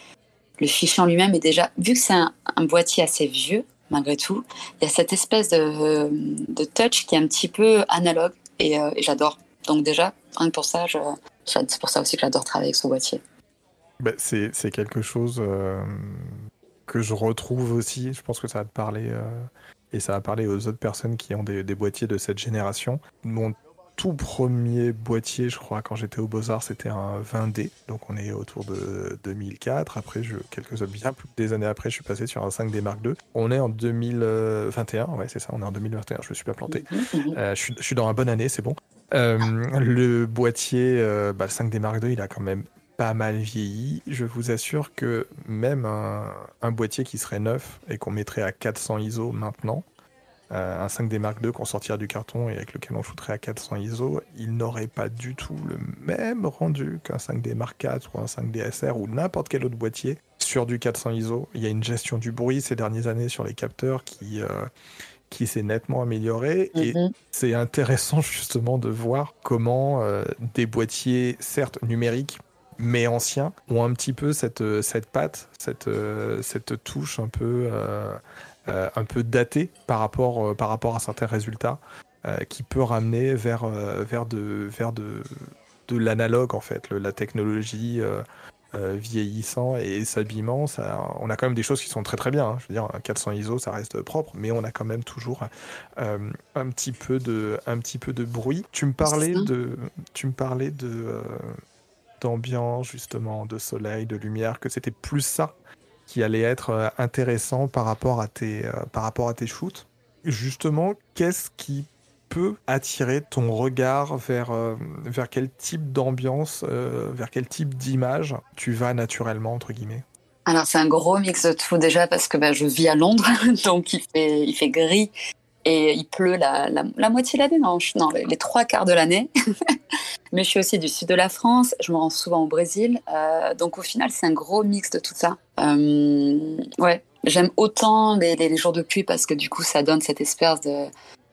le fichier en lui-même est déjà, vu que c'est un, boîtier assez vieux, malgré tout, il y a cette espèce de, de touch qui est un petit peu analogue et, et j'adore. Donc déjà, rien que pour ça, c'est pour ça aussi que j'adore travailler avec ce boîtier. Bah, c'est, quelque chose euh, que je retrouve aussi. Je pense que ça va te parler euh, et ça va parler aux autres personnes qui ont des, boîtiers de cette génération. Mon tout premier boîtier, je crois, quand j'étais au Beaux-Arts, c'était un 20D. Donc on est autour de 2004. Après, je, quelques bien plus des années après, je suis passé sur un 5D Mark II. On est en 2021. Ouais, c'est ça, on est en 2021. Je me suis pas planté. Mhm. Euh, je, suis, je, suis, dans la bonne année, c'est bon. Euh, le boîtier, euh, bah, le 5D Mark II, il a quand même pas mal vieilli. Je vous assure que même un, boîtier qui serait neuf et qu'on mettrait à 400 ISO maintenant, euh, un 5D Mark II qu'on sortirait du carton et avec lequel on foutrait à 400 ISO, il n'aurait pas du tout le même rendu qu'un 5D Mark IV ou un 5D SR ou n'importe quel autre boîtier sur du 400 ISO. Il y a une gestion du bruit ces dernières années sur les capteurs qui, qui s'est nettement amélioré. Et mhm. c'est intéressant justement de voir comment euh, des boîtiers, certes numériques, mais anciens, ont un petit peu cette, euh, cette patte, cette, euh, cette touche un peu, un peu datée par rapport, par rapport à certains résultats, qui peut ramener vers, vers, de, vers de, de l'analogue en fait, la technologie euh, vieillissant et ça, on a quand même des choses qui sont très très bien. Hein. Je veux dire, 400 ISO, ça reste propre, mais on a quand même toujours euh, un petit peu de, un petit peu de bruit. Tu me parlais de, tu me parlais de euh, d'ambiance justement, de soleil, de lumière, que c'était plus ça qui allait être intéressant par rapport à tes, par rapport à tes shoots. Justement, qu'est-ce qui peut attirer ton regard vers, euh, vers quel type d'ambiance, euh, vers quel type d'image tu vas naturellement, entre guillemets? Alors c'est un gros mix de tout déjà parce que bah, je vis à Londres, donc il fait, il fait gris et il pleut la, la, moitié de l'année, non, non les, trois quarts de l'année. Mais je suis aussi du sud de la France, je me rends souvent au Brésil, euh, donc au final c'est un gros mix de tout ça. Ouais, j'aime autant les, jours de pluie parce que du coup ça donne cette espèce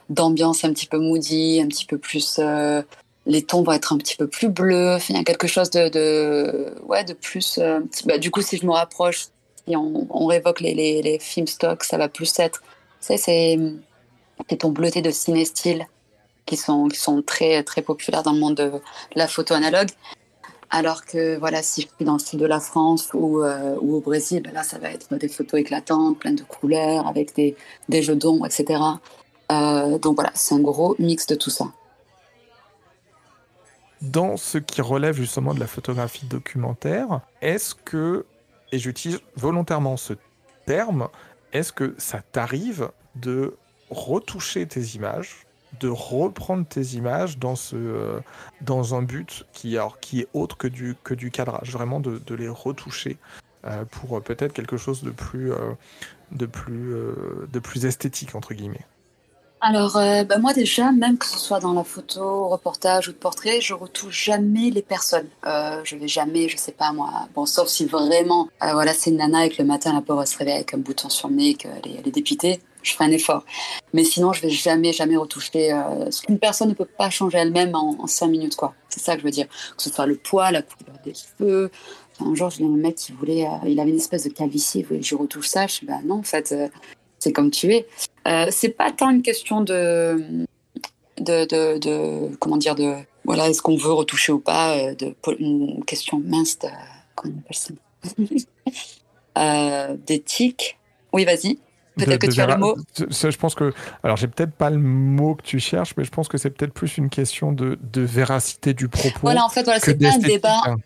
d'ambiance un petit peu moody, un petit peu plus. Euh, les tons vont être un petit peu plus bleus. il y a quelque chose de, ouais, de plus. Euh, bah, du coup, si je me rapproche, si on, révoque les, les, films stock, ça va plus être. c'est ces tons bleutés de ciné-style qui sont, qui sont très, très populaires dans le monde de la photo analogue. Alors que voilà, si je suis dans le sud de la France ou, euh, au Brésil, ben là, ça va être des photos éclatantes, pleines de couleurs, avec des, des jeux d'ombre, etc. Euh, donc voilà, c'est un gros mix de tout ça. Dans ce qui relève justement de la photographie documentaire, est-ce que, et j'utilise volontairement ce terme, est-ce que ça t'arrive de retoucher tes images, de reprendre tes images dans, ce, euh, dans un but qui, qui est autre que du, que du cadrage, vraiment de, de les retoucher euh, pour peut-être quelque chose de plus, de, plus, de plus esthétique, entre guillemets alors, euh, bah, moi déjà, même que ce soit dans la photo, reportage ou de portrait, je retouche jamais les personnes. Euh, je vais jamais, je sais pas moi, bon, sauf si vraiment, euh, voilà, c'est une nana et que le matin la pauvre se réveille avec un bouton sur le nez et qu'elle est, elle est je fais un effort. Mais sinon, je vais jamais, jamais retoucher. Euh, ce qu'une personne ne peut pas changer elle-même en, en cinq minutes, quoi. C'est ça que je veux dire. Que ce soit le poids, la couleur des cheveux. un jour, j'ai un mec qui voulait, euh, il avait une espèce de calvitie, il voulait que je retouche ça. Je dis, bah non, en fait, euh, c'est comme tu es. Euh, c'est pas tant une question de, de, de, comment dire, de voilà, est-ce qu'on veut retoucher ou pas, de, une question mince, de, comment on appelle ça? D'éthique. Oui, vas-y. Peut-être que tu as le mot. Je pense que, alors j'ai peut-être pas le mot que tu cherches, mais je pense que c'est peut-être plus une question de, de, véracité du propos. Voilà, en fait, voilà, c'est pas un débat. Hein.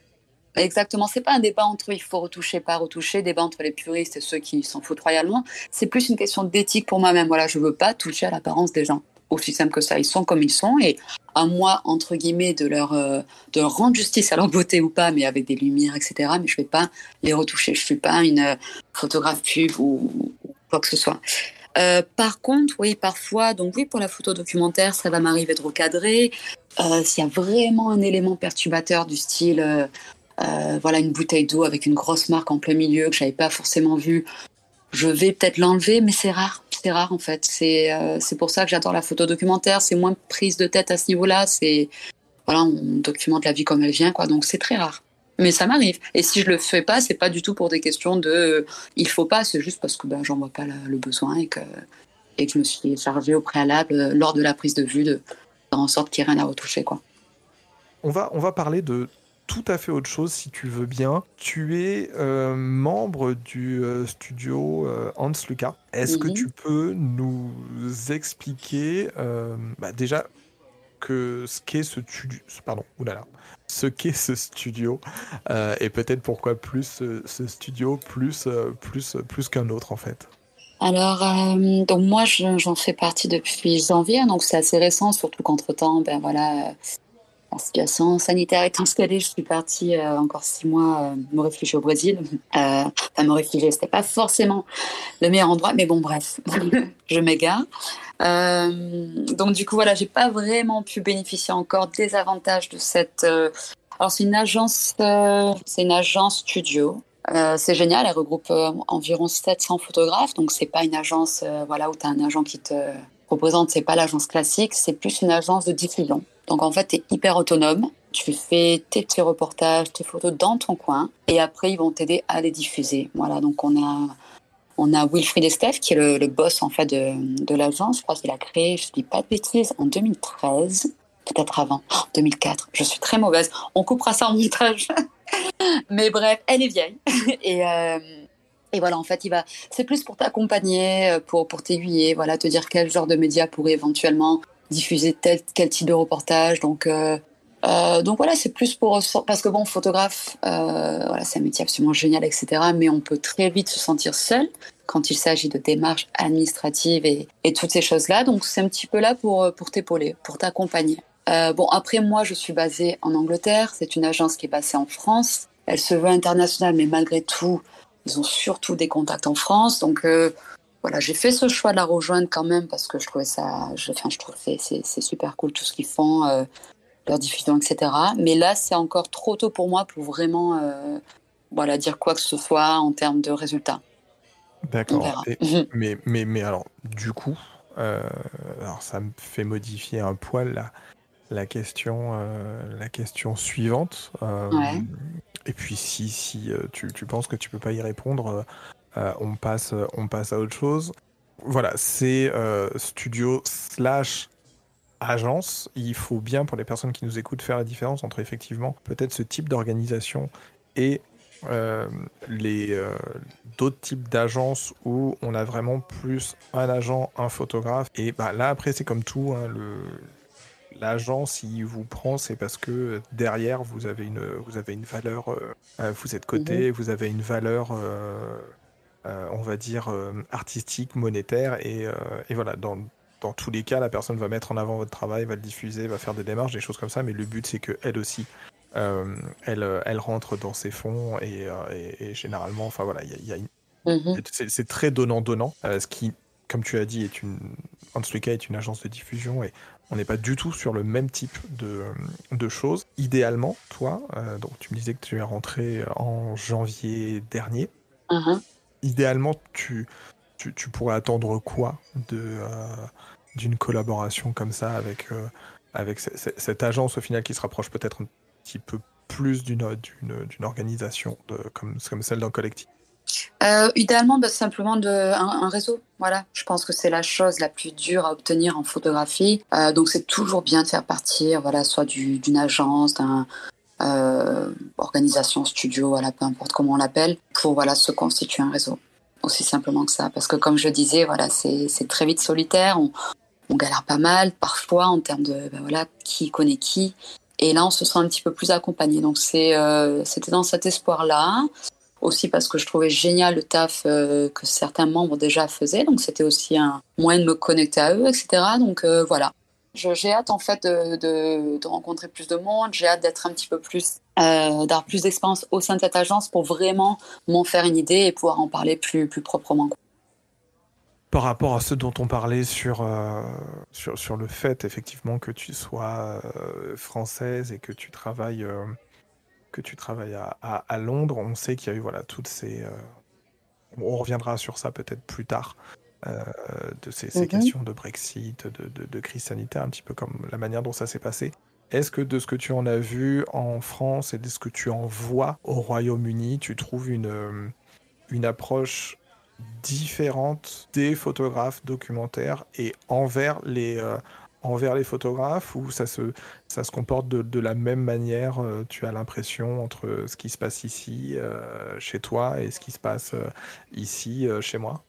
Exactement, c'est pas un débat entre il faut retoucher, pas retoucher, débat entre les puristes et ceux qui s'en foutent royalement. C'est plus une question d'éthique pour moi-même. Voilà, je veux pas toucher à l'apparence des gens. Aussi simple que ça, ils sont comme ils sont et à moi entre guillemets de leur euh, de rendre justice à leur beauté ou pas, mais avec des lumières, etc. Mais je vais pas les retoucher. Je suis pas une euh, photographe pub ou, quoi que ce soit. Euh, par contre, oui, parfois, donc oui, pour la photo documentaire, ça va m'arriver de recadrer. S'il y a vraiment un élément perturbateur du style voilà une bouteille d'eau avec une grosse marque en plein milieu que j'avais pas forcément vue. Je vais peut-être l'enlever, mais c'est rare. C'est rare en fait. C'est c'est pour ça que j'adore la photo documentaire. C'est moins prise de tête à ce niveau-là. C'est voilà, on documente la vie comme elle vient, quoi. Donc c'est très rare. Mais ça m'arrive. Et si je le fais pas, c'est pas du tout pour des questions de euh, il faut pas, c'est juste parce que ben, j'en vois pas le besoin et que, et que je me suis chargée au préalable euh, lors de la prise de vue de faire en sorte qu'il n'y ait rien à retoucher. Quoi. On, va, on va parler de tout à fait autre chose si tu veux bien. Tu es euh, membre du studio Hans Lucas. Est-ce que mhm. tu peux nous expliquer bah, déjà que ce qu'est ce studio, pardon, oulala, ce qu'est ce studio euh, et peut-être pourquoi plus ce, studio plus euh, plus plus qu'un autre en fait. Alors euh, donc moi j'en fais partie depuis janvier donc c'est assez récent surtout qu'entre temps ben voilà la situation sanitaire est installée, je suis partie euh, encore six mois euh, me réfugier au Brésil. Euh, enfin, me réfugier, c'était pas forcément le meilleur endroit, mais bon, bref, je m'égare. donc, du coup, voilà, j'ai pas vraiment pu bénéficier encore des avantages de cette. Alors, c'est une agence, c'est une agence studio. c'est génial, elle regroupe environ 700 photographes, donc c'est pas une agence, voilà, où tu as un agent qui te représente, c'est pas l'agence classique, c'est plus une agence de diffusion. Donc en fait, tu es hyper autonome. Tu fais tes petits reportages, tes photos dans ton coin et après, ils vont t'aider à les diffuser. Voilà, donc on a, on a Wilfried Estef qui est le, boss en fait de, de l'agence. Je crois qu'il a créé, je dis pas de bêtises, en 2013, peut-être avant, 2004. Je suis très mauvaise. On coupera ça en montage. Mais bref, elle est vieille. et, euh, et voilà, en fait, il va. C'est plus pour t'accompagner, euh, pour, pour t'aiguiller, voilà, te dire quel genre de médias pourrait éventuellement diffuser tel quel type de reportage. Donc euh, euh, donc voilà, c'est plus pour parce que bon, photographe, euh, voilà, c'est un métier absolument génial, etc. Mais on peut très vite se sentir seul quand il s'agit de démarches administratives et, et toutes ces choses-là. Donc c'est un petit peu là pour pour t'épauler, pour t'accompagner. Euh, bon après moi, je suis basée en Angleterre. C'est une agence qui est basée en France. Elle se veut internationale, mais malgré tout, ils ont surtout des contacts en France. Donc euh, voilà, j'ai fait ce choix de la rejoindre quand même parce que je trouvais ça, je, enfin, je trouve c'est, super cool tout ce qu'ils font, euh, leur diffusion, etc. Mais là, c'est encore trop tôt pour moi pour vraiment, euh, voilà, dire quoi que ce soit en termes de résultats. D'accord. mais, mais, mais alors, du coup, euh, alors ça me fait modifier un poil la, la question, la question suivante. Et puis, si, si tu, tu, penses que tu peux pas y répondre, on, passe, on passe à autre chose. Voilà, c'est euh, studio slash agence. Il faut bien, pour les personnes qui nous écoutent, faire la différence entre effectivement peut-être ce type d'organisation et euh, les d'autres types d'agences où on a vraiment plus un agent, un photographe. Et bah, là, après, c'est comme tout. Hein, le, l'agent, s'il vous prend, c'est parce que derrière, vous avez une, vous avez une valeur, vous êtes coté, mhm. vous avez une valeur euh, on va dire, euh, artistique, monétaire. Euh, et, voilà, dans, dans, tous les cas, la personne va mettre en avant votre travail, va le diffuser, va faire des démarches, des choses comme ça. Mais le but, c'est qu'elle aussi, elle, elle rentre dans ses fonds. Et, généralement, enfin voilà, il y a, mhm. c'est très donnant-donnant. ce qui, comme tu as dit, est une. cas est une agence de diffusion et on n'est pas du tout sur le même type de, de choses. Idéalement, toi, donc tu me disais que tu es rentré en janvier dernier. Mhm idéalement, tu, pourrais attendre quoi euh, d'une collaboration comme ça avec, euh, cette agence au final qui se rapproche peut-être un petit peu plus d'une d'une organisation comme celle d'un collectif? Euh, idéalement, bah, simplement de, un, réseau. Voilà, je pense que c'est la chose la plus dure à obtenir en photographie. donc c'est toujours bien de faire partir, voilà, soit d'une agence, d'un euh, organisation, studio, voilà, peu importe comment on l'appelle, pour voilà se constituer un réseau. Aussi simplement que ça, parce que comme je disais, voilà, c'est très vite solitaire. On, on, galère pas mal parfois en termes de ben voilà qui connaît qui. Et là, on se sent un petit peu plus accompagné. Donc c'est euh, c'était dans cet espoir-là. Aussi parce que je trouvais génial le taf euh, que certains membres déjà faisaient. Donc c'était aussi un moyen de me connecter à eux, etc. Donc euh, voilà, j'ai hâte en fait de, rencontrer plus de monde, j'ai hâte d'être un petit peu plus, euh, d'avoir plus d'expérience au sein de cette agence pour vraiment m'en faire une idée et pouvoir en parler plus, plus proprement. Par rapport à ce dont on parlait sur, euh, sur, sur, le fait effectivement que tu sois euh, française et que tu travailles que tu travailles à, Londres. On sait qu'il y a eu voilà toutes ces. On reviendra sur ça peut-être plus tard. Euh, de ces, mhm. questions de Brexit, de, crise sanitaire, un petit peu comme la manière dont ça s'est passé. Est-ce que de ce que tu en as vu en France et de ce que tu en vois au Royaume-Uni, tu trouves une, une approche différente des photographes documentaires et envers les, envers les photographes ou ça se, ça se comporte de, la même manière euh, Tu as l'impression entre ce qui se passe ici, euh, chez toi, et ce qui se passe euh, ici, chez moi?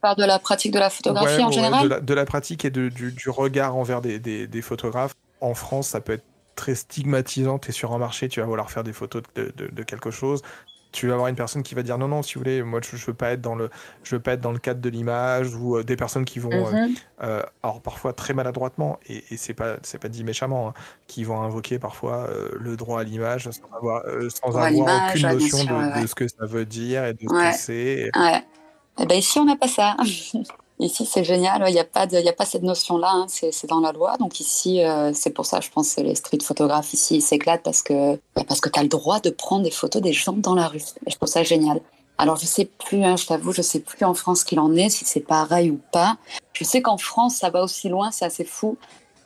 Par de la pratique de la photographie en général de la, pratique et du, du, regard envers des, des, des, photographes. En France, ça peut être très stigmatisant. Tu es sur un marché, tu vas vouloir faire des photos de, quelque chose tu vas avoir une personne qui va dire non non si vous voulez moi je, veux pas être dans le je veux pas être dans le cadre de l'image ou euh, des personnes qui vont euh, mhm. euh, alors parfois très maladroitement et, et c'est pas c'est pas dit méchamment hein, qui vont invoquer parfois le droit à l'image sans avoir sans avoir aucune notion de, ce que ça veut dire et de ce que c'est ouais. Eh ben ici on n'a pas ça Ici, c'est génial. Il n'y a, pas cette notion-là. Hein. C'est dans la loi. Donc ici, euh, c'est pour ça, je pense que les street photographes ici s'éclatent parce que, bah, parce que tu as le droit de prendre des photos des gens dans la rue. Je trouve ça génial. Alors, je sais plus, hein, je t'avoue, je sais plus en France qu'il en est, si c'est pareil ou pas. Je sais qu'en France, ça va aussi loin, c'est assez fou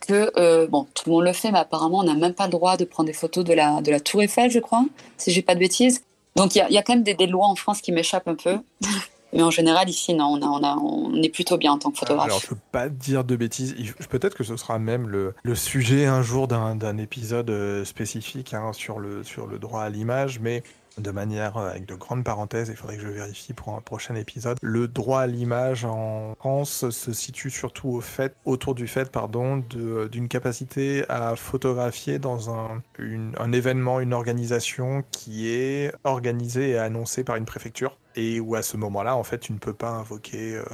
que, euh, bon, tout le monde le fait, mais apparemment, on n'a même pas le droit de prendre des photos de la, Tour Eiffel, je crois, si j'ai pas de bêtises. Donc, il y a, quand même des lois en France qui m'échappent un peu. Mais en général, ici, non, on, a, on, a, on est plutôt bien en tant que photographe. Alors, je peux pas dire de bêtises. Peut-être que ce sera même le, le sujet un jour d'un épisode euh, spécifique hein, sur, le, sur le droit à l'image, mais de manière euh, avec de grandes parenthèses, il faudrait que je vérifie pour un prochain épisode. Le droit à l'image en France se situe surtout au fait, autour du fait pardon, d'une capacité à photographier dans un, un événement, une organisation qui est organisée et annoncée par une préfecture et où à ce moment-là, en fait, tu ne peux pas invoquer, euh,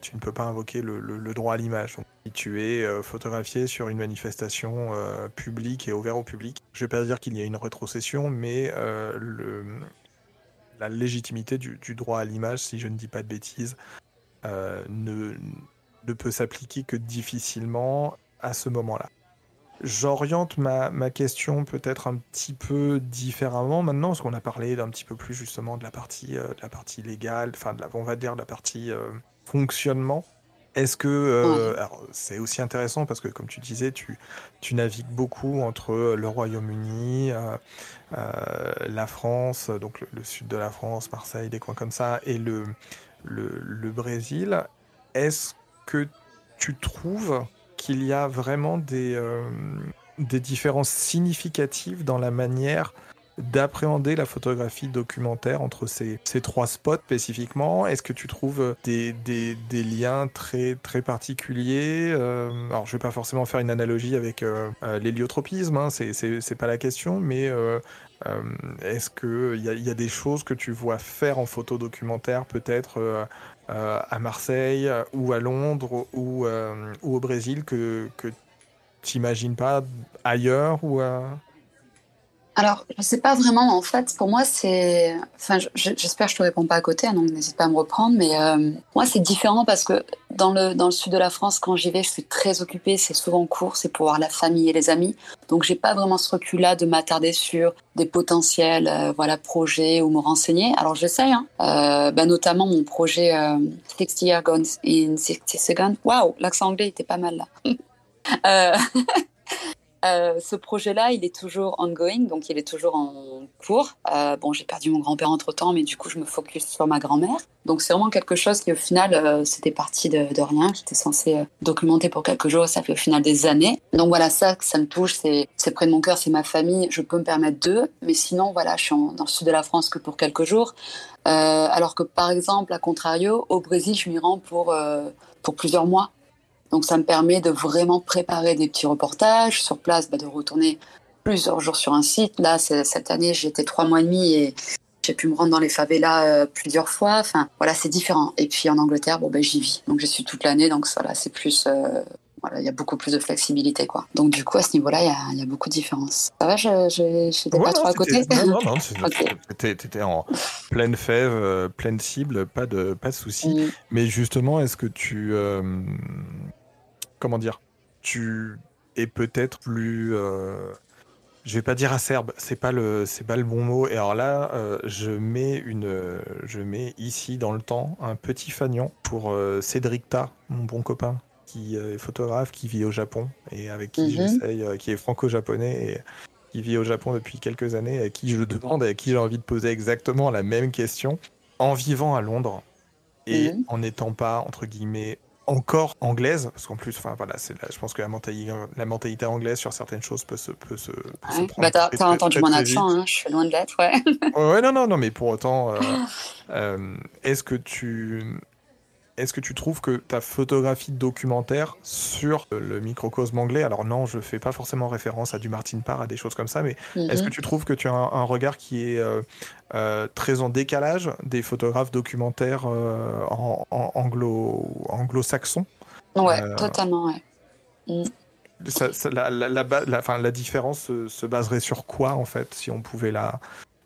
tu ne peux pas invoquer le, droit à l'image. Si tu es euh, photographié sur une manifestation euh, publique et ouverte au public, je ne vais pas dire qu'il y a une rétrocession, mais la légitimité du, droit à l'image, si je ne dis pas de bêtises, ne peut s'appliquer que difficilement à ce moment-là. J'oriente ma, ma, question peut-être un petit peu différemment maintenant, parce qu'on a parlé d'un petit peu plus justement de la partie, euh, de la partie légale, enfin, de la, on va dire de la partie euh, fonctionnement. Est-ce que euh, c'est aussi intéressant parce que comme tu disais, tu, tu navigues beaucoup entre le Royaume-Uni, la France, donc le, sud de la France, Marseille, des coins comme ça, et le, le, le Brésil. Est-ce que tu trouves qu'il y a vraiment des, euh, des différences significatives dans la manière d'appréhender la photographie documentaire entre ces, ces trois spots spécifiquement. Est-ce que tu trouves des, des, des, liens très, très particuliers euh, Alors, je vais pas forcément faire une analogie avec euh, l'héliotropisme, hein, c'est pas la question, mais est-ce qu'il y, a, y a des choses que tu vois faire en photo documentaire peut-être euh, à Marseille euh, ou à Londres ou, euh, au Brésil que, que tu n'imagines pas ailleurs ou alors, je ne sais pas vraiment. En fait, pour moi, c'est. Enfin, j'espère que je ne te réponds pas à côté, hein, donc n'hésite pas à me reprendre. Mais euh, moi, c'est différent parce que dans le, dans le sud de la France, quand j'y vais, je suis très occupée. C'est souvent court, c'est pour voir la famille et les amis. Donc, j'ai pas vraiment ce recul-là de m'attarder sur des potentiels euh, voilà, projets ou me renseigner. Alors, j'essaye. Hein. Euh, ben, notamment mon projet 60 Year Guns in 60 Seconds. Waouh, l'accent anglais était pas mal là. Euh, ce projet-là, il est toujours ongoing, donc il est toujours en cours. Euh, bon, j'ai perdu mon grand-père entre-temps, mais du coup, je me focus sur ma grand-mère. Donc c'est vraiment quelque chose qui, au final, euh, c'était parti de, rien. J'étais censée documenter pour quelques jours, ça fait au final des années. Donc voilà, ça, ça me touche, c'est près de mon cœur, c'est ma famille, je peux me permettre d'eux. Mais sinon, voilà, je suis dans le sud de la France que pour quelques jours. alors que, par exemple, à contrario, au Brésil, je m'y rends pour, pour plusieurs mois. Donc ça me permet de vraiment préparer des petits reportages sur place, bah, de retourner plusieurs jours sur un site. Là, cette année, j'étais trois mois et demi et j'ai pu me rendre dans les favelas euh, plusieurs fois. Enfin, voilà, c'est différent. Et puis en Angleterre, bon, ben, j'y vis. Donc je suis toute l'année, donc voilà, c'est plus. Euh, voilà, il y a beaucoup plus de flexibilité, quoi. Donc du coup, à ce niveau-là, il y a, beaucoup de différences. Ça va, je n'étais pas trop à côté? Non, non, non, okay. étais en pleine fève, euh, pleine cible, pas de, pas de souci. Mm. Mais justement, est-ce que tu comment dire, tu es peut-être plus, euh, je vais pas dire acerbe, c'est pas le, c'est pas le bon mot. Et alors là, euh, je mets une, je mets ici dans le temps un petit fanion pour euh, Cédric Ta, mon bon copain, qui est photographe, qui vit au Japon et avec qui Mhm. j'essaye, euh, qui est franco-japonais et qui vit au Japon depuis quelques années, à qui je demande, et à qui j'ai envie de poser exactement la même question, en vivant à Londres et Mhm. en n'étant pas entre guillemets encore anglaise, parce qu'en plus, enfin voilà, c'est là, je pense que la mentalité, la mentalité anglaise sur certaines choses peut se, peut se, peut se Ouais. prendre Bah, t'as entendu très, mon accent, hein, je suis loin de l'être, ouais. Ouais, ouais, non, non, non, mais pour autant, euh, euh, est-ce que tu, est-ce que tu trouves que ta photographie documentaire sur le microcosme anglais, alors non, je fais pas forcément référence à du Martin Parr, à des choses comme ça, mais est-ce Mhm. que tu trouves que tu as un, un regard qui est euh, euh, très en décalage des photographes documentaires euh, en, en- anglo, anglo-saxons? Ouais, Euh, totalement, ouais. Ça- ça- la, la, la, ba- la- enfin, la différence se, se baserait sur quoi, en fait, si on pouvait la,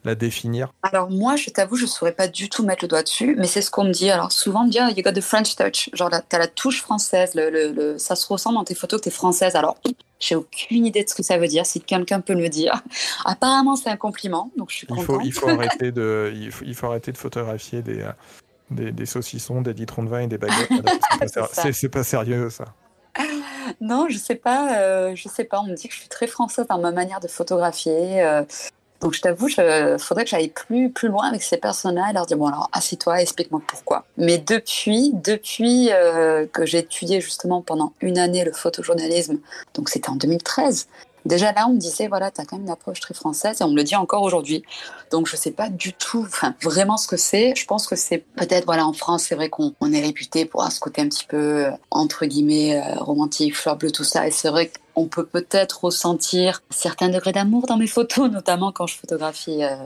la définir Alors moi, je t'avoue, je saurais pas du tout mettre le doigt dessus, mais c'est ce qu'on me dit. Alors souvent, on me dit, Ah, you got the French touch. Genre, t'as la touche française, le, le- le- ça se ressent dans tes photos que t'es française. Alors, j'ai aucune idée de ce que ça veut dire, si quelqu'un peut me le dire. Apparemment, c'est un compliment, donc je suis il faut, il, faut arrêter de, il, faut, il faut arrêter de photographier des, euh, des, des saucissons, des litrons de vin et des baguettes. pas, c'est pas sérieux, ça. Non, je sais pas, euh, je sais pas. On me dit que je suis très française dans ma manière de photographier. euh, donc je t'avoue, il faudrait que j'aille plus, plus loin avec ces personnes-là et leur dire bon alors assis-toi, explique-moi pourquoi. Mais depuis, depuis euh, que j'ai étudié justement pendant une année le photojournalisme, donc c'était en 2013. Déjà là, on me disait voilà, t'as quand même une approche très française et on me le dit encore aujourd'hui. Donc je sais pas du tout, vraiment ce que c'est. Je pense que c'est peut-être voilà en France, c'est vrai qu'on on est réputé pour ce côté un petit peu euh, entre guillemets euh, romantique, fleur bleue, tout ça. Et c'est vrai qu'on peut peut-être ressentir un certain degré d'amour dans mes photos, notamment quand je photographie. euh,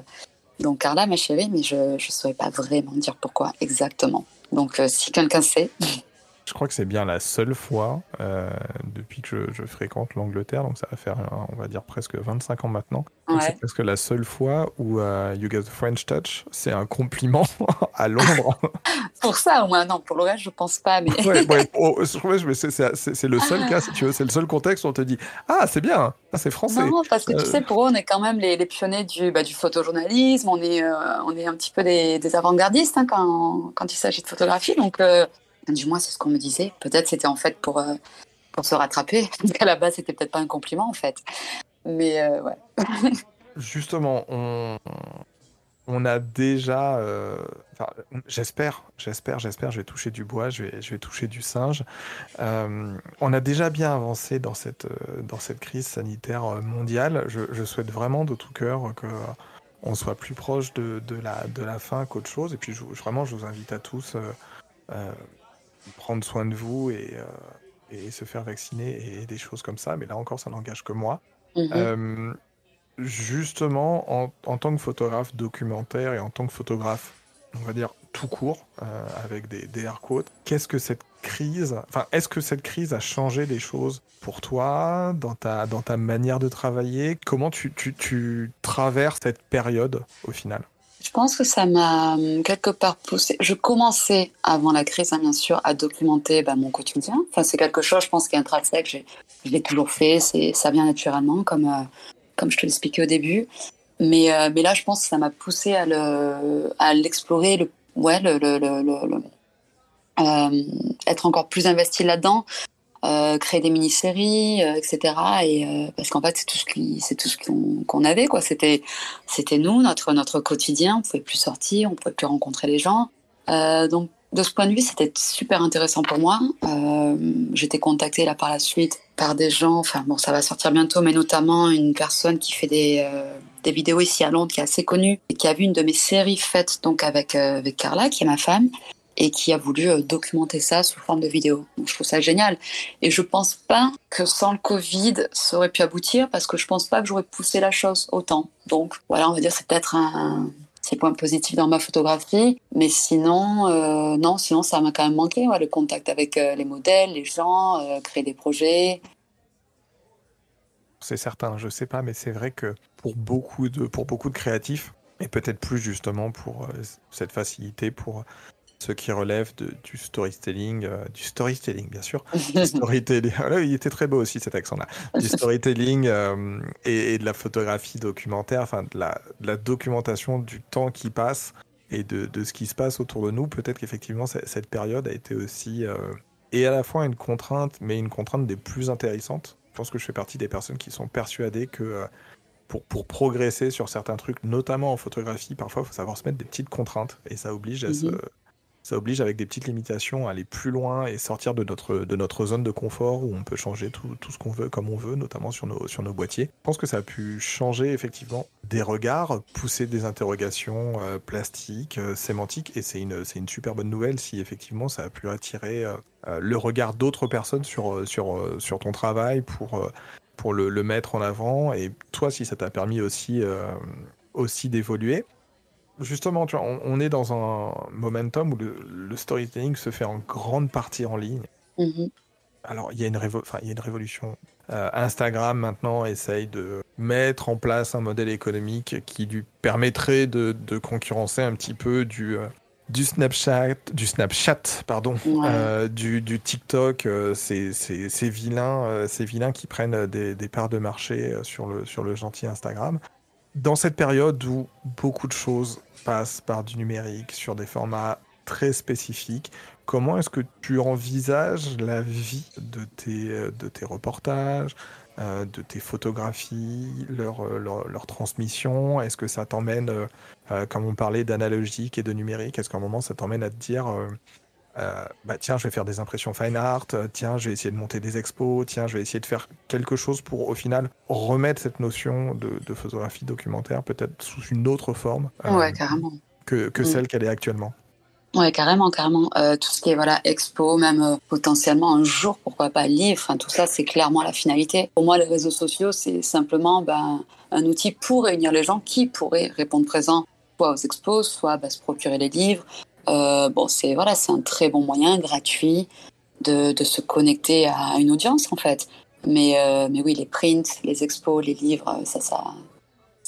donc Carla, ma chérie, mais je je saurais pas vraiment dire pourquoi exactement. Donc si quelqu'un sait, Je crois que c'est bien la seule fois euh, depuis que je, je fréquente l'Angleterre, donc ça va faire, euh, on va dire, presque 25 ans maintenant. Ouais. C'est presque la seule fois où euh, You Get the French Touch, c'est un compliment à Londres. pour ça au moins non, pour le reste je pense pas, mais ouais, ouais, oh, c'est- le seul cas, si tu veux, c'est le seul contexte où on te dit Ah, c'est bien, ah, c'est français. Non, parce que tu Euh. sais, pour eux, on est quand même les, les pionniers du, bah, du photojournalisme. On est, on est un petit peu des, des avant-gardistes hein, quand, quand il s'agit de photographie. Donc, du moins, c'est ce qu'on me disait. Peut-être c'était en fait pour, euh, pour se rattraper. Donc, à la base, c'était peut-être pas un compliment en fait. Mais euh, ouais. Justement, on, on a déjà, euh, j'espère, j'espère, j'espère, je vais toucher du bois, je vais, je vais toucher du singe. Euh, on a déjà bien avancé dans cette, dans cette crise sanitaire mondiale. Je, souhaite vraiment de tout cœur que on soit plus proche de, de la, de la fin qu'autre chose. Et puis, vraiment, je vous invite à tous prendre soin de vous et, euh, et se faire vacciner et des choses comme ça. Mais là encore, ça n'engage que moi. Mhm. Euh, justement, en, en tant que photographe documentaire et en tant que photographe, on va dire tout court, euh, avec des, des air quotes, qu'est-ce que cette crise, enfin, est-ce que cette crise a changé des choses pour toi, dans ta, dans ta manière de travailler? Comment tu, tu, tu traverses cette période au final? Je pense que ça m'a hum, quelque part poussé. Je commençais avant la crise, hein, bien sûr, à documenter bah, mon quotidien. Enfin, c'est quelque chose, je pense, qui est intrinsèque. Je l'ai toujours fait. C'est, ça vient naturellement, comme, euh, comme je te l'expliquais au début. Mais, euh, mais là, je pense que ça m'a poussé à, le, à l'explorer, le, ouais, le, le, le, euh, être encore plus investi là-dedans. Euh, créer des mini-séries, euh, etc. Et euh, parce qu'en fait, c'est tout ce c'est tout qu'on, avait, quoi. C'était, nous, notre, notre quotidien. On pouvait plus sortir, on pouvait plus rencontrer les gens. Euh, donc, de ce point de vue, c'était super intéressant pour moi. Euh, J'étais contactée là par la suite par des gens, enfin bon, ça va sortir bientôt, mais notamment une personne qui fait des, euh, des vidéos ici à Londres, qui est assez connue, et qui a vu une de mes séries faites donc avec, euh, avec Carla, qui est ma femme, et qui a voulu euh, documenter ça sous forme de vidéo. Je trouve ça génial. Et je pense pas que sans le Covid, ça aurait pu aboutir, parce que je pense pas que j'aurais poussé la chose autant. Donc voilà, on va dire c'est peut-être un, c'est point positif dans ma photographie. Mais sinon, euh, non, sinon ça m'a quand même manqué, le contact avec euh, les modèles, les gens, créer des projets. C'est certain, je sais pas, mais c'est vrai que pour beaucoup de, pour beaucoup de créatifs, et peut-être plus justement pour cette facilité pour ce qui relève de, du storytelling, euh, du storytelling bien sûr, du storytelling. Ah il était très beau aussi cet accent-là, du storytelling euh, et, de la photographie documentaire, enfin de la, de la, documentation du temps qui passe et de, de, ce qui se passe autour de nous. Peut-être qu'effectivement cette période a été aussi euh, et à la fois une contrainte, mais une contrainte des plus intéressantes. Je pense que je fais partie des personnes qui sont persuadées que pour, pour, progresser sur certains trucs, notamment en photographie, parfois il faut savoir se mettre des petites contraintes et ça oblige à se, mhm ça oblige avec des petites limitations à aller plus loin et sortir de notre, de notre zone de confort où on peut changer tout, tout ce qu'on veut comme on veut, notamment sur nos, sur nos boîtiers. Je pense que ça a pu changer effectivement des regards, pousser des interrogations euh, plastiques, euh, sémantiques, et c'est une, une super bonne nouvelle si effectivement ça a pu attirer euh, le regard d'autres personnes sur, sur, sur ton travail pour, pour le, le, mettre en avant, et toi si ça t'a permis aussi, aussi d'évoluer justement, tu vois, on, est dans un momentum où le, storytelling se fait en grande partie en ligne. Mhm. Alors, il y, a une révolution. Euh, Instagram, maintenant, essaye de mettre en place un modèle économique qui lui permettrait de, concurrencer un petit peu du, euh, du Snapchat, du Snapchat, pardon, euh, du, TikTok, ces, vilains, ces vilains qui prennent des, des, parts de marché sur le, sur le gentil Instagram. Dans cette période où beaucoup de choses passe par du numérique sur des formats très spécifiques. Comment est-ce que tu envisages la vie de tes, de tes reportages, euh, de tes photographies, leur, leur, transmission? Est-ce que ça t'emmène, euh, comme on parlait d'analogique et de numérique, est-ce qu'à un moment ça t'emmène à te dire euh, bah, tiens, je vais faire des impressions fine art, tiens, je vais essayer de monter des expos, tiens, je vais essayer de faire quelque chose pour au final remettre cette notion de, de photographie documentaire peut-être sous une autre forme ouais, carrément. que, que mm. celle qu'elle est actuellement. Ouais, carrément, carrément. Euh, tout ce qui est voilà expo, même euh, potentiellement un jour, pourquoi pas livre. Enfin, tout ça, c'est clairement la finalité. Pour moi, les réseaux sociaux, c'est simplement ben, un outil pour réunir les gens qui pourraient répondre présent, soit aux expos, soit ben, se procurer les livres. Euh, bon, c'est voilà, c'est un très bon moyen, gratuit, de, de, se connecter à une audience en fait. Mais, mais oui, les prints, les expos, les livres, ça, ça,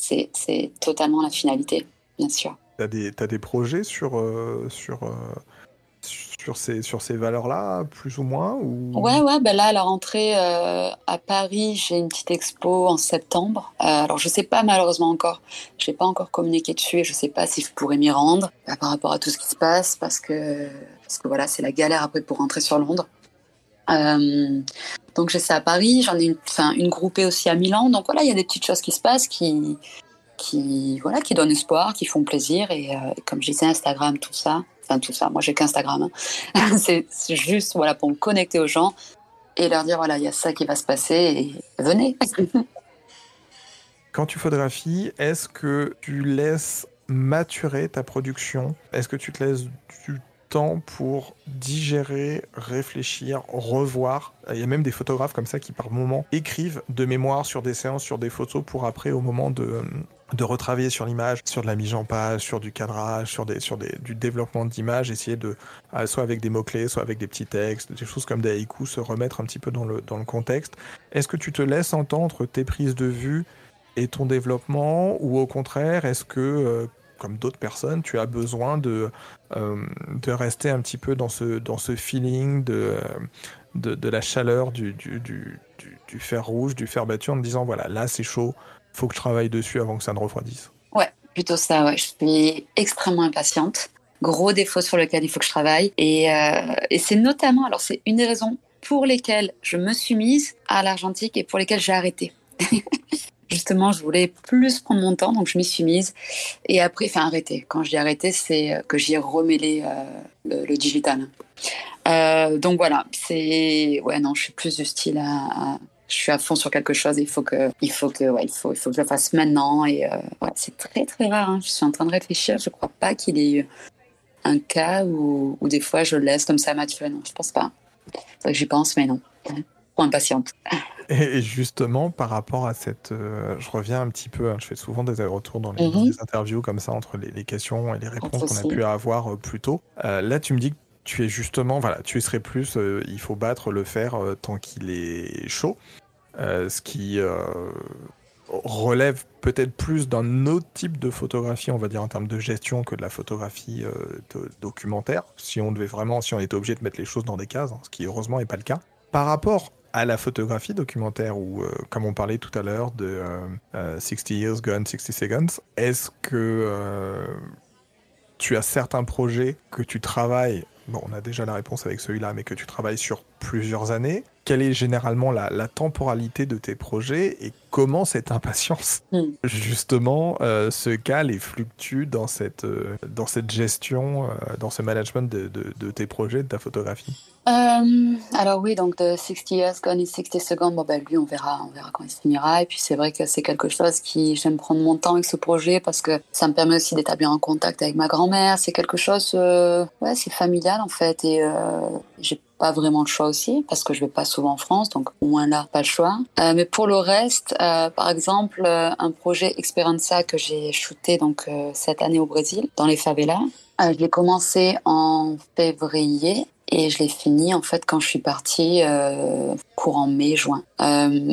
c'est totalement la finalité, bien sûr. Tu as, as, des projets sur, euh, sur, euh, sur ces, sur ces valeurs-là, plus ou moins ou... Ouais, ouais, ben là, à la rentrée euh, à Paris, j'ai une petite expo en septembre. alors, je sais pas malheureusement encore, je n'ai pas encore communiqué dessus et je sais pas si je pourrais m'y rendre bah, par rapport à tout ce qui se passe parce que, parce que voilà, c'est la galère après pour rentrer sur Londres. donc, j'ai ça à Paris, j'en ai une, une groupée aussi à Milan. Donc, voilà, il y a des petites choses qui se passent qui, qui, voilà, qui donnent espoir, qui font plaisir. Et euh, comme je disais, Instagram, tout ça, enfin tout ça, moi j'ai qu'Instagram, hein. c'est juste voilà, pour me connecter aux gens et leur dire voilà, il y a ça qui va se passer et venez. Quand tu photographies, est-ce que tu laisses maturer ta production? Est-ce que tu te laisses du temps pour digérer, réfléchir, revoir? Il y a même des photographes comme ça qui par moment écrivent de mémoire sur des séances, sur des photos pour après au moment de, de retravailler sur l'image, sur de la mise en page, sur du cadrage, sur, des, du développement d'image, essayer de, euh, soit avec des mots-clés, soit avec des petits textes, des choses comme des haïkus, se remettre un petit peu dans le, dans le contexte. Est-ce que tu te laisses entendre tes prises de vue et ton développement, ou au contraire, est-ce que, euh, comme d'autres personnes, tu as besoin de, euh, de rester un petit peu dans ce, dans ce feeling de, de, la chaleur du, du, du, du, fer rouge, du fer battu, en te disant, voilà, là c'est chaud, faut que je travaille dessus avant que ça ne refroidisse. Ouais, plutôt ça. Ouais. Je suis extrêmement impatiente. Gros défaut sur lequel il faut que je travaille. Et, euh, c'est notamment, alors c'est une des raisons pour lesquelles je me suis mise à l'argentique et pour lesquelles j'ai arrêté. Justement, je voulais plus prendre mon temps, donc je m'y suis mise. Et après, enfin arrêter. Quand je dis arrêter, c'est que j'y ai remêlé euh, le, digital. Euh, donc voilà, c'est ouais non, je suis plus du style à, je suis à fond sur quelque chose. Il faut que, il faut que, ouais, il faut, il faut que je le fasse maintenant. Et euh, ouais, c'est très très rare. Hein. Je suis en train de réfléchir. Je crois pas qu'il y ait eu un cas où, où, des fois je laisse comme ça maturer. Non, je pense pas. C'est que j'y pense, mais non. Trop impatiente. Et justement, par rapport à cette, euh, je reviens un petit peu. Hein, je fais souvent des retours dans les, mhm. interviews comme ça entre les, les questions et les réponses qu'on a pu avoir euh, plus tôt. là, tu me dis que tu es justement, voilà, tu serais plus, il faut battre le fer tant qu'il est chaud. Euh, ce qui, euh, relève peut-être plus d'un autre type de photographie, on va dire en termes de gestion, que de la photographie documentaire. Si on devait vraiment, si on était obligé de mettre les choses dans des cases, hein, ce qui heureusement n'est pas le cas. Par rapport à la photographie documentaire, ou comme on parlait tout à l'heure de 60 Years Gone, 60 Seconds, est-ce que tu as certains projets que tu travailles, bon, on a déjà la réponse avec celui-là, mais que tu travailles sur plusieurs années. Quelle est généralement la, temporalité de tes projets et comment cette impatience, hmm. justement, euh, se cale et fluctue dans cette, euh, dans cette gestion, euh, dans ce management de, de, tes projets, de ta photographie? Alors oui, donc de 60 Years Gone in 60 Seconds, bon ben lui on verra, on verra quand il finira. Et puis c'est vrai que c'est quelque chose qui j'aime prendre mon temps avec ce projet parce que ça me permet aussi d'établir un contact avec ma grand-mère. C'est quelque chose, ouais, c'est familial en fait et j'ai pas vraiment le choix aussi parce que je vais pas souvent en France, donc au moins là, pas le choix. Euh, mais pour le reste, euh, par exemple, euh, un projet Experienza que j'ai shooté donc cette année au Brésil, dans les favelas. je l'ai commencé en février et je l'ai fini en fait quand je suis partie courant mai juin.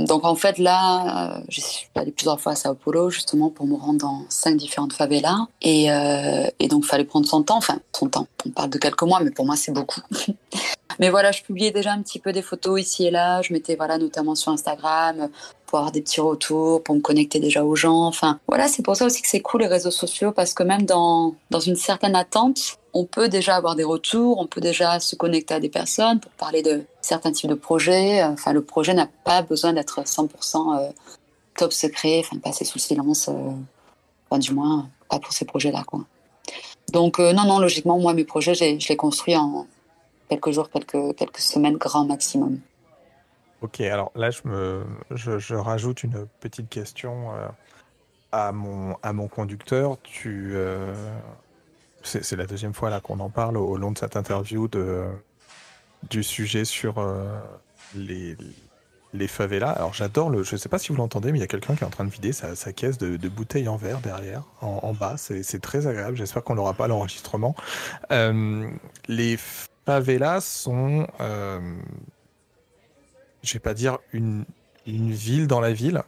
Donc en fait là, euh, je suis allée plusieurs fois à Sao Paulo justement pour me rendre dans cinq différentes favelas et, euh, et donc fallait prendre son temps, enfin son temps. On parle de quelques mois, mais pour moi c'est beaucoup. mais voilà, je publiais déjà un petit peu des photos ici et là. Je mettais voilà notamment sur Instagram pour avoir des petits retours, pour me connecter déjà aux gens. Enfin voilà, c'est pour ça aussi que c'est cool les réseaux sociaux parce que même dans dans une certaine attente on peut déjà avoir des retours, on peut déjà se connecter à des personnes pour parler de certains types de projets. Enfin, le projet n'a pas besoin d'être 100% euh, top secret, enfin, passer sous silence, euh, du moins, pas pour ces projets-là. Donc, euh, non, non, logiquement, moi, mes projets, je les construis en quelques jours, quelques, quelques semaines, grand maximum. Ok, alors là, je, me, je, rajoute une petite question à, mon, à mon conducteur. Tu c'est la deuxième fois qu'on en parle au, long de cette interview de, du sujet sur euh, les, les favelas. Alors j'adore le. Je ne sais pas si vous l'entendez, mais il y a quelqu'un qui est en train de vider sa, caisse de, bouteilles en verre derrière, en, bas. C'est très agréable. J'espère qu'on n'aura pas l'enregistrement. Euh, les favelas sont. Euh, je vais pas dire une, une ville dans la ville,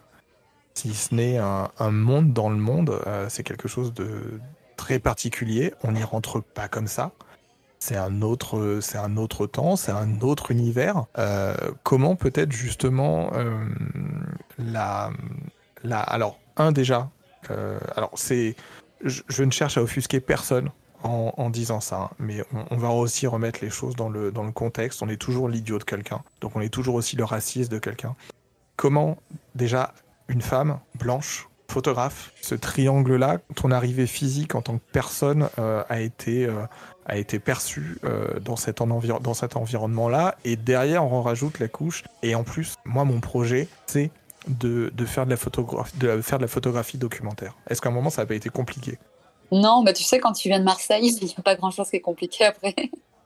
si ce n'est un, un, monde dans le monde. Euh, c'est quelque chose de très particulier. On n'y rentre pas comme ça. C'est un autre, c'est un autre temps, c'est un autre univers. Euh, comment peut-être justement euh, la, la, alors un déjà, alors c'est, je, ne cherche à offusquer personne en, disant ça, hein, mais on, va aussi remettre les choses dans le dans le contexte. On est toujours l'idiot de quelqu'un, donc on est toujours aussi le raciste de quelqu'un. Comment déjà une femme blanche photographe. Ce triangle-là, ton arrivée physique en tant que personne euh, a été euh, a été perçue euh, dans cet, cet environnement-là? Et derrière, on rajoute la couche. Et en plus, moi, mon projet, c'est de, de, faire de la photographie, de faire de la photographie documentaire. Est-ce qu'à un moment, ça n'a pas été compliqué? Non, bah tu sais, quand tu viens de Marseille, il n'y a pas grand-chose qui est compliqué après.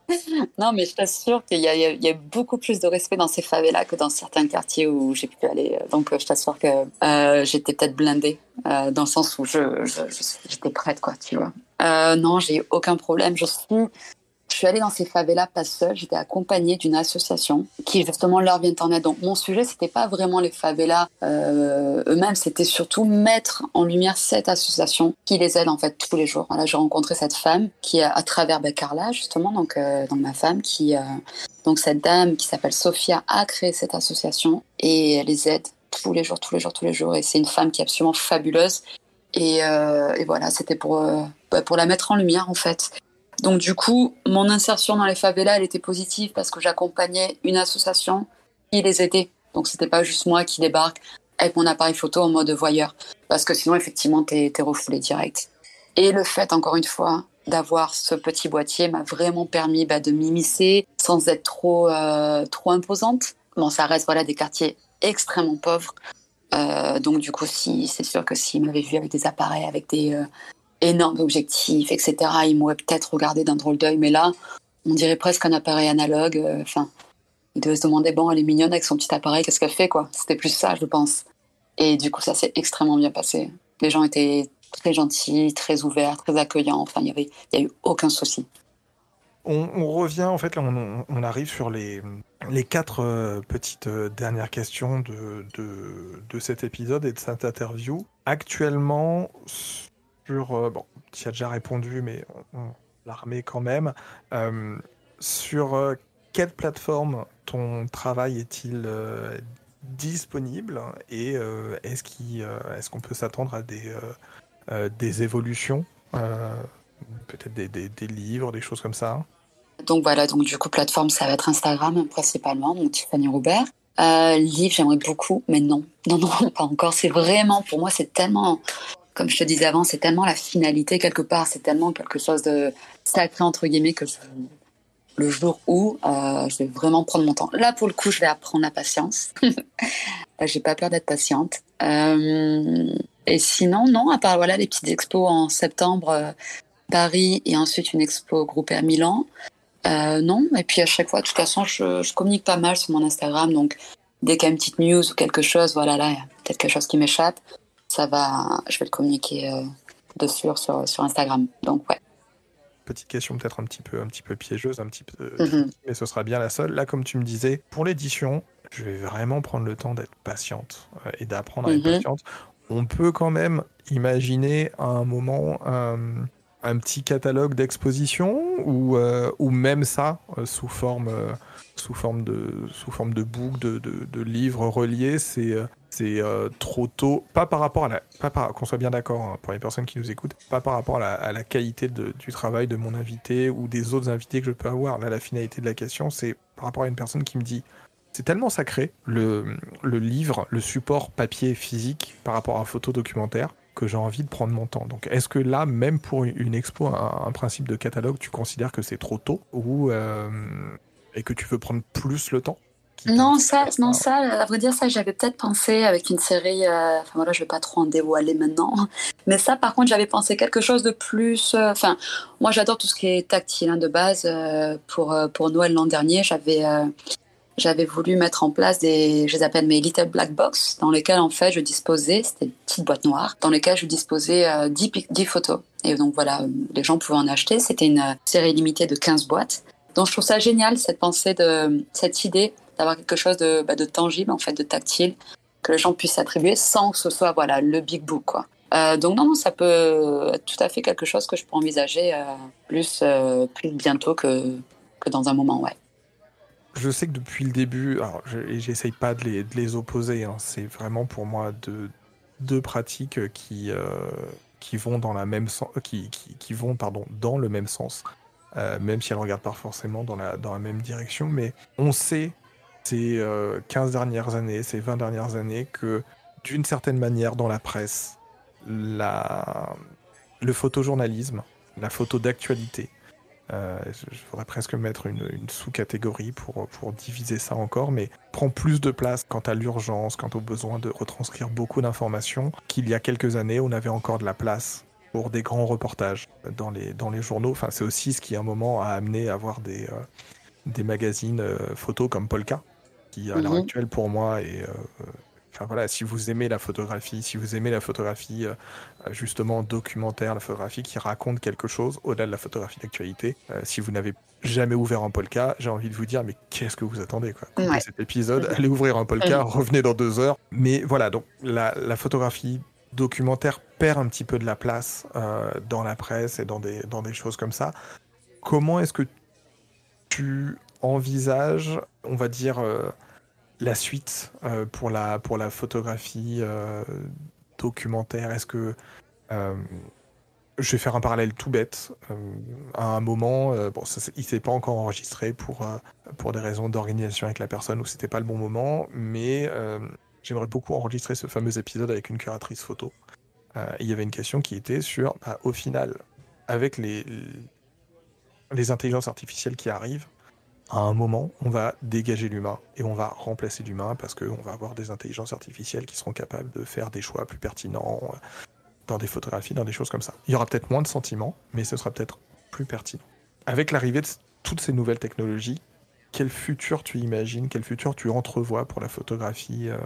non, mais je t'assure qu'il y, y, a beaucoup plus de respect dans ces favelas que dans certains quartiers où j'ai pu aller. Donc, je t'assure que euh, j'étais peut-être blindée euh, dans le sens où je, j'étais prête, quoi, tu vois. Euh, non, j'ai aucun problème. Je suis je suis allée dans ces favelas pas seule, j'étais accompagnée d'une association qui justement leur vient en aide. Donc mon sujet, c'était pas vraiment les favelas euh, eux-mêmes, c'était surtout mettre en lumière cette association qui les aide en fait tous les jours. Voilà, j'ai rencontré cette femme qui, à travers ben, Carla justement, donc, euh, ma femme, qui euh, donc cette dame qui s'appelle Sophia a créé cette association et elle les aide tous les jours, tous les jours, tous les jours. Et c'est une femme qui est absolument fabuleuse. Et, euh, et voilà, c'était pour, bah, pour la mettre en lumière en fait. Donc du coup, mon insertion dans les favelas, elle était positive parce que j'accompagnais une association qui les aidait. Donc c'était pas juste moi qui débarque avec mon appareil photo en mode voyeur. Parce que sinon, effectivement, t'es es refoulé direct. Et le fait, encore une fois, d'avoir ce petit boîtier m'a vraiment permis bah, de m'immiscer sans être trop, euh, trop imposante. Bon, ça reste voilà, des quartiers extrêmement pauvres. Euh, donc du coup, si, c'est sûr que s'ils m'avaient vu avec des appareils, avec des, euh, énormes objectifs, etc. Ils m'auraient peut-être regardé d'un drôle d'œil, mais là, on dirait presque un appareil analogue. Euh, enfin, ils devaient se demander bon, elle est mignonne avec son petit appareil, qu'est-ce qu'elle fait, quoi? C'était plus ça, je pense. Et du coup, ça s'est extrêmement bien passé. Les gens étaient très gentils, très ouverts, très accueillants. Enfin, il y avait, y a eu aucun souci. On, revient, en fait, là, on, arrive sur les, quatre petites dernières questions de, de, de, cet épisode et de cette interview. Actuellement, sur. bon, tu as déjà répondu, mais on, la quand même. sur quelle plateforme ton travail est-il disponible et est-ce qu'on est peut s'attendre à des, des évolutions Peut-être des, des, livres, des choses comme ça? Donc voilà, donc du coup, plateforme, ça va être Instagram principalement, donc Tiffany Robert. Euh, livre, j'aimerais beaucoup, mais non, non, non, pas encore. C'est vraiment, pour moi, c'est tellement, comme je te disais avant, c'est tellement la finalité quelque part, c'est tellement quelque chose de sacré entre guillemets que le jour où euh, je vais vraiment prendre mon temps. Là, pour le coup, je vais apprendre la patience. J'ai pas peur d'être patiente. Euh, et sinon, non, à part voilà les petites expos en septembre, euh, Paris et ensuite une expo groupée à Milan. Euh, non, et puis à chaque fois, de toute façon, je, communique pas mal sur mon Instagram, donc dès qu'il y a une petite news ou quelque chose, voilà, là, peut-être quelque chose qui m'échappe, ça va, je vais le communiquer euh, dessus sur, sur Instagram. Donc, ouais. Petite question peut-être un petit peu, un petit peu piégeuse, un petit peu, mhm. mais ce sera bien la seule. Là, comme tu me disais, pour l'édition, je vais vraiment prendre le temps d'être patiente euh, et d'apprendre à être mhm. patiente. On peut quand même imaginer à un moment un petit catalogue d'exposition ou, euh, ou même ça euh, sous forme euh, sous forme de sous forme de book de, de, livres reliés c'est c'est trop tôt. Pas par rapport à la pas qu'on soit bien d'accord hein, pour les personnes qui nous écoutent pas par rapport à la, qualité du travail de mon invité ou des autres invités que je peux avoir. Là la finalité de la question c'est par rapport à une personne qui me dit c'est tellement sacré le, livre le support papier physique par rapport à photo documentaire que j'ai envie de prendre mon temps. Donc, est-ce que là, même pour une expo, un, principe de catalogue, tu considères que c'est trop tôt ou euh, et que tu veux prendre plus le temps? Non, ça, non, ça, à vrai dire, ça, j'avais peut-être pensé avec une série. Euh, enfin voilà, je vais pas trop en dévoiler maintenant, mais ça, par contre, j'avais pensé quelque chose de plus. Euh, enfin, moi, j'adore tout ce qui est tactile hein, de base. pour pour Noël l'an dernier, j'avais j'avais voulu mettre en place des, je les appelle mes little black box, dans lesquelles en fait je disposais, c'était une petite boîte noire, dans lesquelles je disposais euh, 10, 10, photos. Et donc voilà, les gens pouvaient en acheter. C'était une euh, série limitée de 15 boîtes. Donc je trouve ça génial cette pensée de cette idée d'avoir quelque chose de, bah, de tangible en fait, de tactile que les gens puissent attribuer sans que ce soit voilà le big book quoi. Euh, donc non, ça peut être tout à fait quelque chose que je peux envisager euh, plus, euh, plus bientôt que, que dans un moment, ouais je sais que depuis le début, alors j'essaye pas de les, de les opposer, hein, c'est vraiment pour moi deux, deux pratiques qui, qui vont dans la même sens, qui, qui, qui, vont pardon dans le même sens, même si elles regardent pas forcément dans la, dans la même direction, mais on sait ces 15 euh, dernières années, ces 20 dernières années que d'une certaine manière dans la presse, la, le photojournalisme, la photo d'actualité, euh, je voudrais presque mettre une, sous-catégorie pour, pour diviser ça encore, mais prend plus de place quant à l'urgence, quant au besoin de retranscrire beaucoup d'informations, qu'il y a quelques années, on avait encore de la place pour des grands reportages dans les, dans les journaux. Enfin, c'est aussi ce qui, à un moment, a amené à avoir des, euh, des magazines euh, photos comme Polka, qui, à l'heure mhm. actuelle, pour moi, est Enfin voilà, si vous aimez la photographie, si vous aimez la photographie euh, justement documentaire, la photographie qui raconte quelque chose au-delà de la photographie d'actualité, euh, si vous n'avez jamais ouvert un polka, j'ai envie de vous dire mais qu'est-ce que vous attendez quoi? Cet épisode, allez ouvrir un polka, revenez dans deux heures. Mais voilà, donc la, photographie documentaire perd un petit peu de la place euh, dans la presse et dans des, dans des choses comme ça. Comment est-ce que tu envisages, on va dire, la suite euh, pour, la, pour la photographie euh, documentaire? Est-ce que. Euh, je vais faire un parallèle tout bête. à un moment, bon, ça, il s'est pas encore enregistré pour, pour des raisons d'organisation avec la personne où c'était pas le bon moment, mais j'aimerais beaucoup enregistrer ce fameux épisode avec une curatrice photo. il y avait une question qui était sur, bah, au final, avec les, les intelligences artificielles qui arrivent, à un moment, on va dégager l'humain et on va remplacer l'humain parce qu'on va avoir des intelligences artificielles qui seront capables de faire des choix plus pertinents euh, dans des photographies, dans des choses comme ça. Il y aura peut-être moins de sentiments, mais ce sera peut-être plus pertinent. Avec l'arrivée de toutes ces nouvelles technologies, quel futur tu imagines, quel futur tu entrevois pour la photographie euh,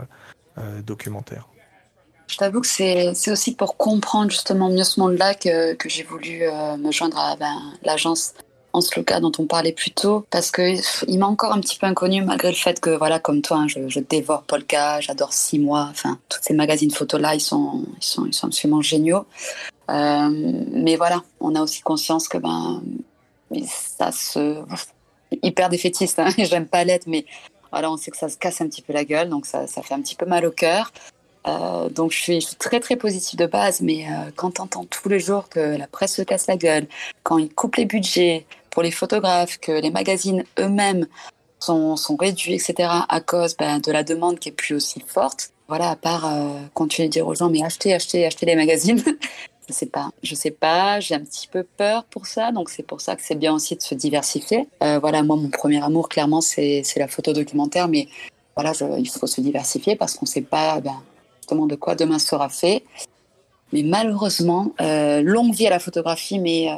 euh, documentaire? Je t'avoue que c'est aussi pour comprendre justement mieux ce monde-là que, j'ai voulu me joindre à ben, l'agence en slogan dont on parlait plus tôt, parce qu'il m'est encore un petit peu inconnu malgré le fait que, voilà, comme toi, hein, je, dévore Polka, j'adore Six mois, enfin, tous ces magazines photos-là, ils sont, ils, sont, ils sont absolument géniaux. Euh, mais voilà, on a aussi conscience que ben, ça se. hyper défaitiste, hein, j'aime pas l'être, mais voilà, on sait que ça se casse un petit peu la gueule, donc ça, ça fait un petit peu mal au cœur. Euh, donc je suis, très très positive de base, mais euh, quand quand entends tous les jours que la presse se casse la gueule, quand ils coupent les budgets pour les photographes, que les magazines eux-mêmes sont, réduits, etc., à cause ben, de la demande qui est plus aussi forte, voilà, à part euh, continuer de dire aux gens, mais achetez, achetez, achetez les magazines. je sais pas, je sais pas, j'ai un petit peu peur pour ça, donc c'est pour ça que c'est bien aussi de se diversifier. voilà, moi, mon premier amour, clairement, c'est la photo documentaire, mais voilà, il faut se diversifier parce qu'on ne sait pas ben, de quoi demain sera fait. Mais malheureusement, euh, longue vie à la photographie, mais euh,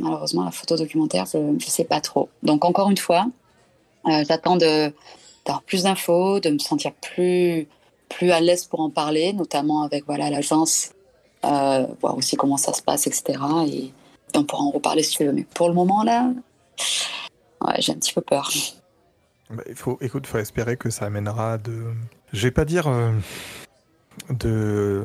malheureusement, la photo documentaire, je ne sais pas trop. Donc, encore une fois, euh, j'attends d'avoir plus d'infos, de me sentir plus, plus à l'aise pour en parler, notamment avec voilà l'agence, voir aussi comment ça se passe, etc. Et, on pourra en reparler si tu veux. Mais pour le moment, là, j'ai un petit peu peur. Bah, il faut, écoute, faut espérer que ça amènera de. Je vais pas dire de,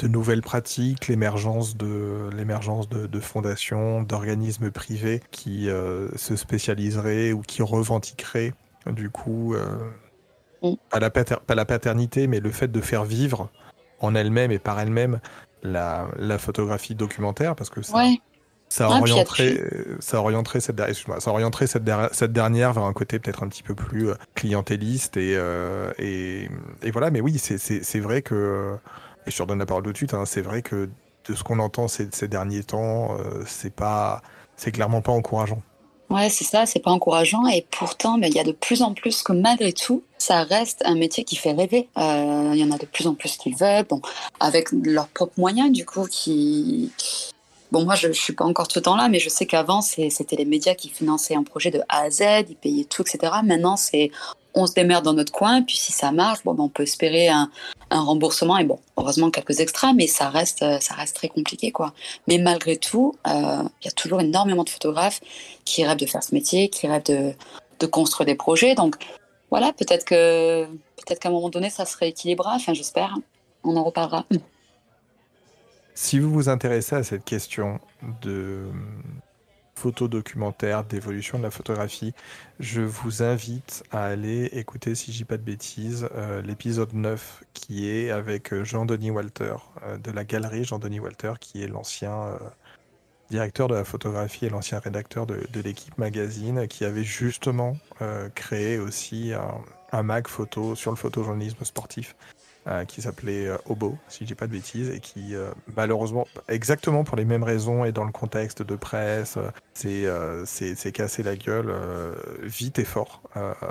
de nouvelles pratiques, l'émergence de, l'émergence de, fondations, d'organismes privés qui euh, se spécialiseraient ou qui revendiqueraient du coup euh, pas, la la paternité, mais le fait de faire vivre en elle-même et par elle-même la, la, photographie documentaire, parce que ça, ça orienterait, ça orienterait cette, ça orienterait cette, cette, dernière vers un côté peut-être un petit peu plus euh, clientéliste et, euh, et, et, voilà. Mais oui, c'est vrai que, je te redonne la parole tout de suite, hein, c'est vrai que de ce qu'on entend ces, derniers temps, euh, c'est pas, c'est clairement pas encourageant. Ouais, c'est ça, c'est pas encourageant et pourtant, il y a de plus en plus que malgré tout, ça reste un métier qui fait rêver. Il y en a de plus en plus qui veulent, bon, avec leurs propres moyens du coup, qui Bon, moi, je ne suis pas encore tout le temps là, mais je sais qu'avant, c'était les médias qui finançaient un projet de A à Z, ils payaient tout, etc. Maintenant, c'est on se démerde dans notre coin, puis si ça marche, bon, ben, on peut espérer un, remboursement et bon, heureusement quelques extras, mais ça reste, ça reste très compliqué, quoi. Mais malgré tout, euh, il y a toujours énormément de photographes qui rêvent de faire ce métier, qui rêvent de, de construire des projets. Donc, voilà, peut-être que peut-être qu'à un moment donné, ça se rééquilibrera. Enfin, j'espère. On en reparlera. Si vous vous intéressez à cette question de photo documentaire, d'évolution de la photographie, je vous invite à aller écouter, si je dis pas de bêtises, euh, l'épisode 9 qui est avec euh, Jean-Denis Walter euh, de la galerie Jean-Denis Walter qui est l'ancien directeur de la photographie et l'ancien rédacteur de, l'équipe magazine qui avait justement créé aussi un, un mag photo sur le photojournalisme sportif euh, qui s'appelait euh, Obo, si je dis pas de bêtises, et qui euh, malheureusement, exactement pour les mêmes raisons et dans le contexte de presse, c'est cassé la gueule vite et fort,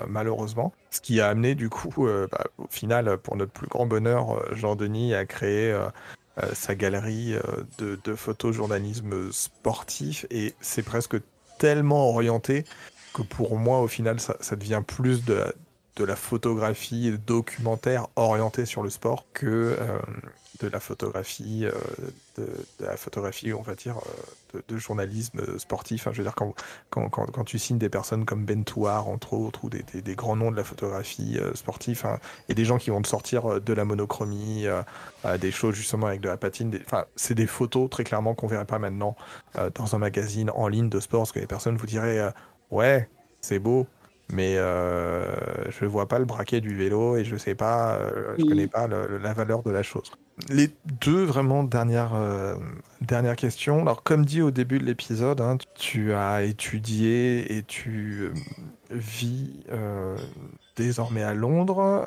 malheureusement. Ce qui a amené du coup, bah, au final, pour notre plus grand bonheur, Jean-Denis a créé sa galerie de, de photojournalisme sportif, et c'est presque tellement orienté que pour moi, au final, ça, ça devient plus de, de la photographie documentaire orientée sur le sport que euh, de la photographie, euh, de, la photographie, on va dire, euh, de, journalisme sportif. je veux dire, quand, quand, quand, tu signes des personnes comme Ben Touar, entre autres, ou des, des, grands noms de la photographie sportive, hein, et des gens qui vont te sortir de la monochromie, des choses justement avec de la patine, enfin, c'est des photos très clairement qu'on verrait pas maintenant dans un magazine en ligne de sport, parce que les personnes vous diraient, ouais, c'est beau, mais euh, je ne vois pas le braquet du vélo et je sais pas, euh, je connais pas la valeur de la chose. Les deux vraiment dernières euh, dernières questions. Alors comme dit au début de l'épisode, hein, tu as étudié et tu vis désormais à Londres,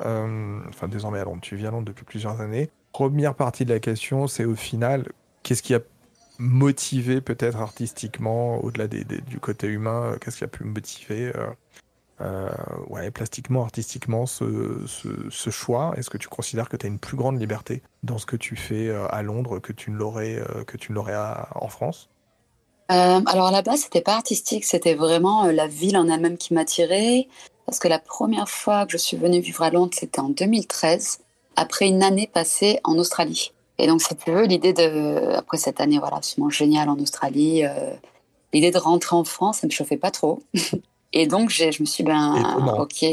enfin désormais à Londres. Tu vis à Londres depuis plusieurs années. Première partie de la question, c'est au final, qu'est-ce qui a motivé peut-être artistiquement, au-delà du côté humain, qu'est-ce qui a pu motiver euh, plastiquement, artistiquement, ce, choix Est-ce que tu considères que tu as une plus grande liberté dans ce que tu fais euh, à Londres que tu ne l'aurais euh, que tu ne l'aurais en France? Alors à la base, c'était pas artistique, c'était vraiment la ville en elle-même qui m'attirait. Parce que la première fois que je suis venue vivre à Londres, c'était en 2013, après une année passée en Australie. Et donc, c'est peu l'idée de, après cette année, voilà, absolument géniale en Australie, l'idée de rentrer en France, ça me chauffait pas trop. Et donc, je me suis dit, ben, ok.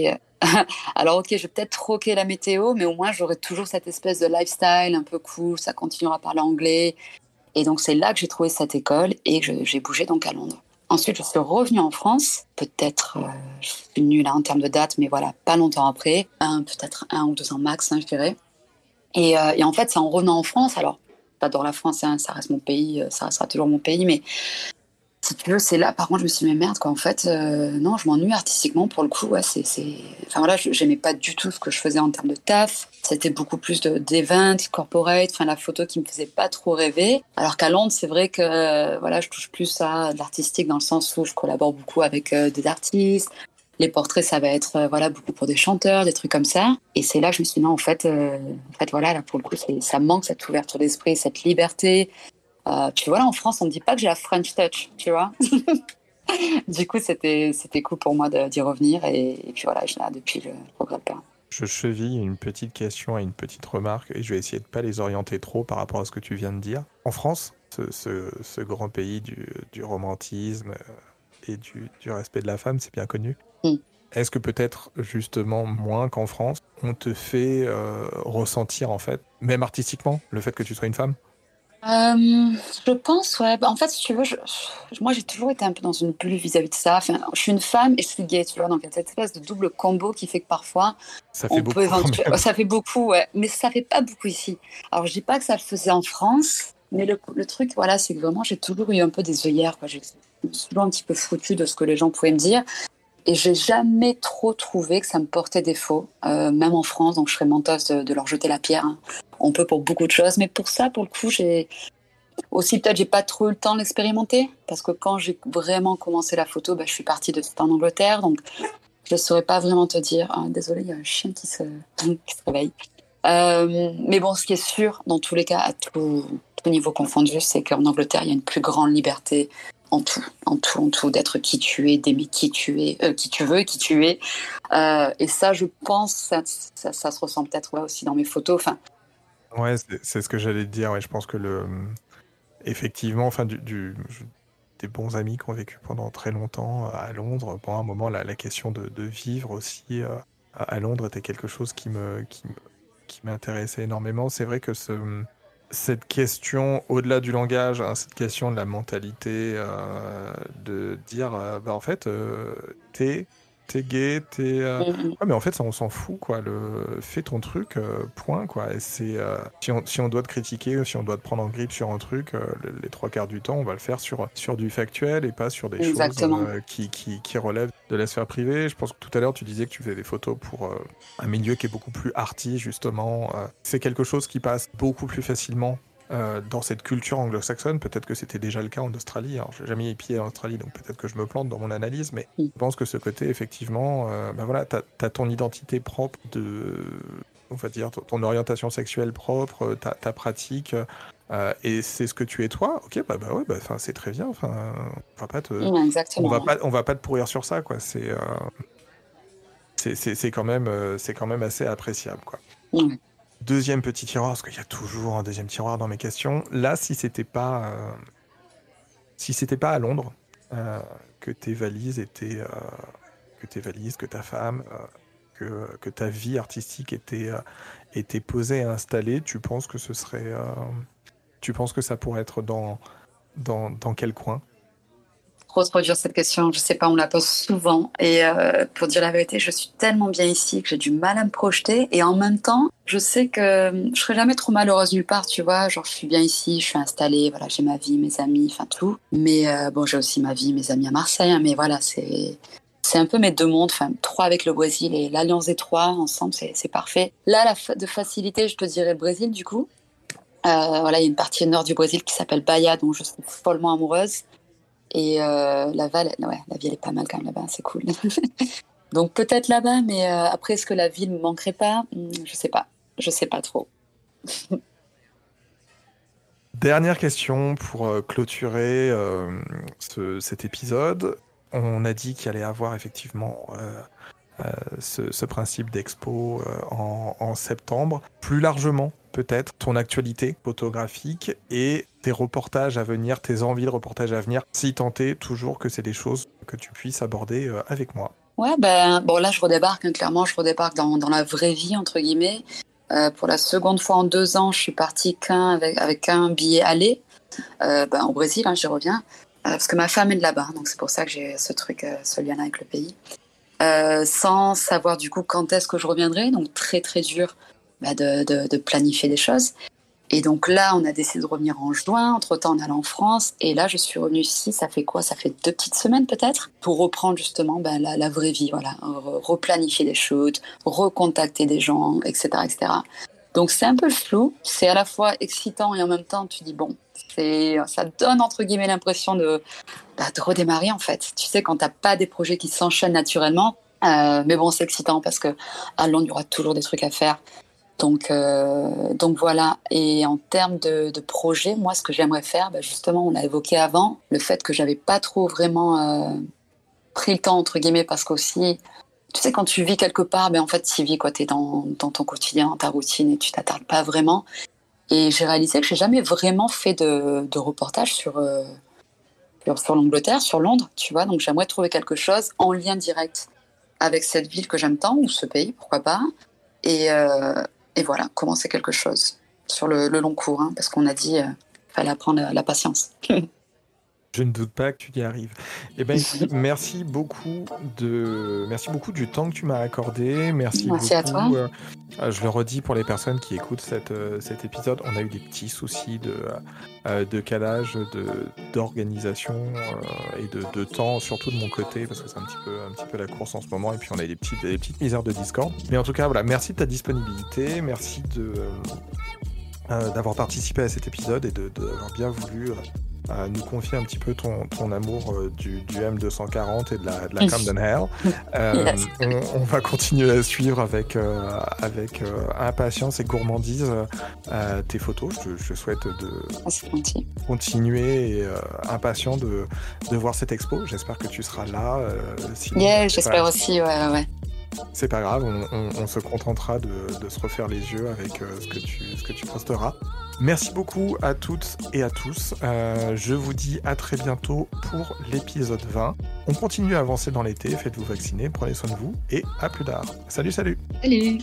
Alors, ok, je vais peut-être troquer la météo, mais au moins, j'aurai toujours cette espèce de lifestyle un peu cool. Ça continuera à parler anglais. Et donc, c'est là que j'ai trouvé cette école et que j'ai bougé donc à Londres. Ensuite, je suis revenue en France. Peut-être, euh, je suis nulle hein, en termes de date, mais voilà, pas longtemps après. Peut-être un ou deux ans max, hein, je dirais. Et, euh, et en fait, c'est en revenant en France. Alors, j'adore la France, hein, ça reste mon pays, euh, ça restera toujours mon pays, mais si tu veux, c'est là, par contre, je me suis dit, mais merde, quoi, en fait, euh, non, je m'ennuie artistiquement, pour le coup, ouais, c'est. Enfin, voilà, j'aimais pas du tout ce que je faisais en termes de taf, c'était beaucoup plus de, d'events, corporate, enfin, la photo qui me faisait pas trop rêver, alors qu'à Londres, c'est vrai que, voilà, je touche plus à l'artistique dans le sens où je collabore beaucoup avec euh, des artistes, les portraits, ça va être, euh, voilà, beaucoup pour des chanteurs, des trucs comme ça, et c'est là que je me suis dit, non, en fait, en fait, voilà, là, pour le coup, ça manque cette ouverture d'esprit, cette liberté, euh, puis voilà, en France, on ne dit pas que j'ai la French touch, tu vois. du coup, c'était cool pour moi d'y revenir. Et, et puis voilà, je, là, depuis, je ne regrette pas. Je cheville une petite question et une petite remarque et je vais essayer de pas les orienter trop par rapport à ce que tu viens de dire. En France, ce, ce- ce grand pays du, du romantisme euh, et du, du respect de la femme, c'est bien connu. Mm. Est-ce que peut-être justement moins qu'en France, on te fait euh, ressentir en fait, même artistiquement, le fait que tu sois une femme? Euh, je pense, ouais. Bah, En fait, si tu veux, je- moi, j'ai toujours été un peu dans une bulle vis-à-vis de ça. Enfin, je suis une femme et je suis gay, tu vois. Donc, il y a cette espèce de double combo qui fait que parfois, Ça fait on beaucoup peut même. Ça fait beaucoup, ouais. Mais ça fait pas beaucoup ici. Alors, je dis pas que ça le faisait en France, mais le, le truc, voilà, c'est que vraiment, j'ai toujours eu un peu des œillères, quoi. J'ai- toujours un petit peu foutue de ce que les gens pouvaient me dire. Et j'ai jamais trop trouvé que ça me portait défaut, euh, même en France. Donc, je serais menteuse de, de leur jeter la pierre. hein. On peut pour beaucoup de choses, mais pour ça, pour le coup, j'ai aussi peut-être j'ai pas trop eu le temps de l'expérimenter parce que quand j'ai vraiment commencé la photo, bah, je suis partie de en Angleterre, donc je ne saurais pas vraiment te dire. Ah, désolé, il y a un chien qui se, qui se réveille. Euh, mais bon, ce qui est sûr, dans tous les cas, à tout, niveau confondu, c'est qu'en Angleterre, il y a une plus grande liberté en tout, en tout, en tout, d'être qui tu es, d'aimer qui tu es, euh, qui tu veux, qui tu es. Euh, et ça, je pense, ça, ça, ça se ressent peut-être ouais, aussi dans mes photos. Enfin, Ouais, c'est ce que j'allais te dire. Ouais, je pense que le, effectivement, enfin, du, des bons amis qui ont vécu pendant très longtemps euh, à Londres. À un moment, la, la question de, vivre aussi euh, à Londres était quelque chose qui me, qui qui m'intéressait énormément. C'est vrai que ce, cette question, au-delà du langage, hein, cette question de la mentalité, euh, de dire, euh, bah, en fait, euh, t'es, t'es gay, t'es, euh, Ouais, mais en fait, ça, on s'en fout, quoi. Le... Fais ton truc, euh, point, quoi. Et c'est, euh, si, on, si on doit te critiquer, si on doit te prendre en grippe sur un truc, euh, le- les trois quarts du temps, on va le faire sur, sur du factuel et pas sur des Exactement. choses qui, qui, qui relèvent de la sphère privée. Je pense que tout à l'heure, tu disais que tu faisais des photos pour un milieu qui est beaucoup plus arty, justement. C'est quelque chose qui passe beaucoup plus facilement euh, dans cette culture anglo-saxonne. Peut-être que c'était déjà le cas en Australie. Alors, j'ai jamais mis en Australie, donc peut-être que je me plante dans mon analyse, mais je pense que ce côté, effectivement, euh, ben voilà, t'as as ton identité propre de, on va dire, ton- orientation sexuelle propre, ta, ta pratique, euh, et c'est ce que tu es toi. Ok, bah, bah ouais, bah, c'est très bien. Enfin, on va pas te, on va pas, on va pas te pourrir sur ça, quoi. C'est, euh, c'est, quand même, euh, c'est quand même assez appréciable, quoi. Deuxième petit tiroir, parce qu'il y a toujours un deuxième tiroir dans mes questions. Là, si c'était pas, euh, si c'était pas à Londres, euh, que tes valises étaient, euh, que tes valises, que ta femme, que, ta vie artistique était, était posée et installée, tu penses que ce serait, tu penses que ça pourrait être dans, dans quel coin? Dur cette question. Je sais pas, on la pose souvent. Et euh, pour dire la vérité, je suis tellement bien ici que j'ai du mal à me projeter. Et en même temps, je sais que je serai jamais trop malheureuse nulle part, tu vois. Genre, je suis bien ici, je suis installée, voilà, j'ai ma vie, mes amis, enfin tout. Mais euh, bon, j'ai aussi ma vie, mes amis à Marseille. hein, mais voilà, c'est c'est un peu mes deux mondes, enfin trois avec le Brésil et l'alliance des trois ensemble, c'est parfait. Là, de facilité, je te dirais le Brésil du coup. Euh, voilà, il y a une partie nord du Brésil qui s'appelle Bahia, dont je suis follement amoureuse. Et euh, ouais, la vie elle est pas mal quand même là-bas, c'est cool. Donc peut-être là-bas, mais euh, après est-ce que la ville me manquerait pas? Hmm, Je sais pas, je sais pas trop. Dernière question pour euh, clôturer ce- cet épisode. On a dit qu'il allait avoir effectivement ce, ce principe d'expo euh, en, septembre. Plus largement, peut-être ton actualité photographique et tes reportages à venir, tes envies de reportages à venir, si tant est toujours que c'est des choses que tu puisses aborder euh, avec moi. Ouais, ben bon là je redébarque, hein, clairement je redébarque dans, dans, la vraie vie entre guillemets. Euh, pour la seconde fois en deux ans, je suis partie qu'un avec, avec un billet aller euh, ben, au Brésil, hein, j'y reviens, euh, parce que ma femme est de là-bas, donc c'est pour ça que j'ai ce truc, euh, ce lien avec le pays. Euh, sans savoir du coup quand est-ce que je reviendrai, donc très très dur bah, de, planifier des choses. Et donc là, on a décidé de revenir en juin. Entre-temps, on est allé en France. Et là, je suis revenue ici, ça fait quoi? Ça fait deux petites semaines peut-être? Pour reprendre justement bah, la, la, vraie vie, voilà. replanifier des shoots, recontacter des gens, etc. etc. Donc c'est un peu flou. C'est à la fois excitant et en même temps, tu dis, bon, ça donne entre guillemets l'impression de, bah, redémarrer en fait. Tu sais, quand tu n'as pas des projets qui s'enchaînent naturellement. Euh, mais bon, c'est excitant parce que à Londres, il y aura toujours des trucs à faire. Donc, euh, donc voilà. Et en termes de, de projet, moi, ce que j'aimerais faire, bah, justement, on l'a évoqué avant, le fait que j'avais pas trop vraiment euh, pris le temps, entre guillemets, parce qu'aussi, tu sais, quand tu vis quelque part, ben, en fait, tu vis, quoi. Tu es dans, ton quotidien, ta routine et tu t'attardes pas vraiment. Et j'ai réalisé que j'ai jamais vraiment fait de, reportage sur, euh, sur l'Angleterre, sur Londres, tu vois. Donc j'aimerais trouver quelque chose en lien direct avec cette ville que j'aime tant, ou ce pays, pourquoi pas. Et, euh, et voilà, commencer quelque chose sur le, long cours, hein, parce qu'on a dit euh, fallait apprendre la patience. Je ne doute pas que tu y arrives. Eh ben, merci beaucoup de, merci beaucoup du temps que tu m'as accordé. Merci, merci beaucoup. à toi. Euh, je le redis pour les personnes qui écoutent cette, euh, cet épisode, on a eu des petits soucis de, euh, de calage, de, d'organisation euh, et de, de, temps, surtout de mon côté, parce que c'est un petit peu, un petit peu la course en ce moment. Et puis on a eu des petites, des petites misères de Discord. Mais en tout cas, voilà, merci de ta disponibilité, merci de euh, d'avoir participé à cet épisode et d'avoir bien voulu à nous confier un petit peu ton, ton amour euh, du, du, M240 et de la, de la Camden Hell. Euh, yes. on, on, va continuer à suivre avec, euh, avec euh, impatience et gourmandise euh, tes photos. Je, je souhaite de continuer et impatient de, de voir cette expo. J'espère que tu seras là. Si, yeah, j'espère aussi, ouais, ouais. C'est pas grave, on, on, on, se contentera de, de, se refaire les yeux avec ce, que tu, ce que tu posteras. Merci beaucoup à toutes et à tous. Euh, je vous dis à très bientôt pour l'épisode 20. On continue à avancer dans l'été. Faites-vous vacciner, prenez soin de vous et à plus tard. Salut, salut. Salut.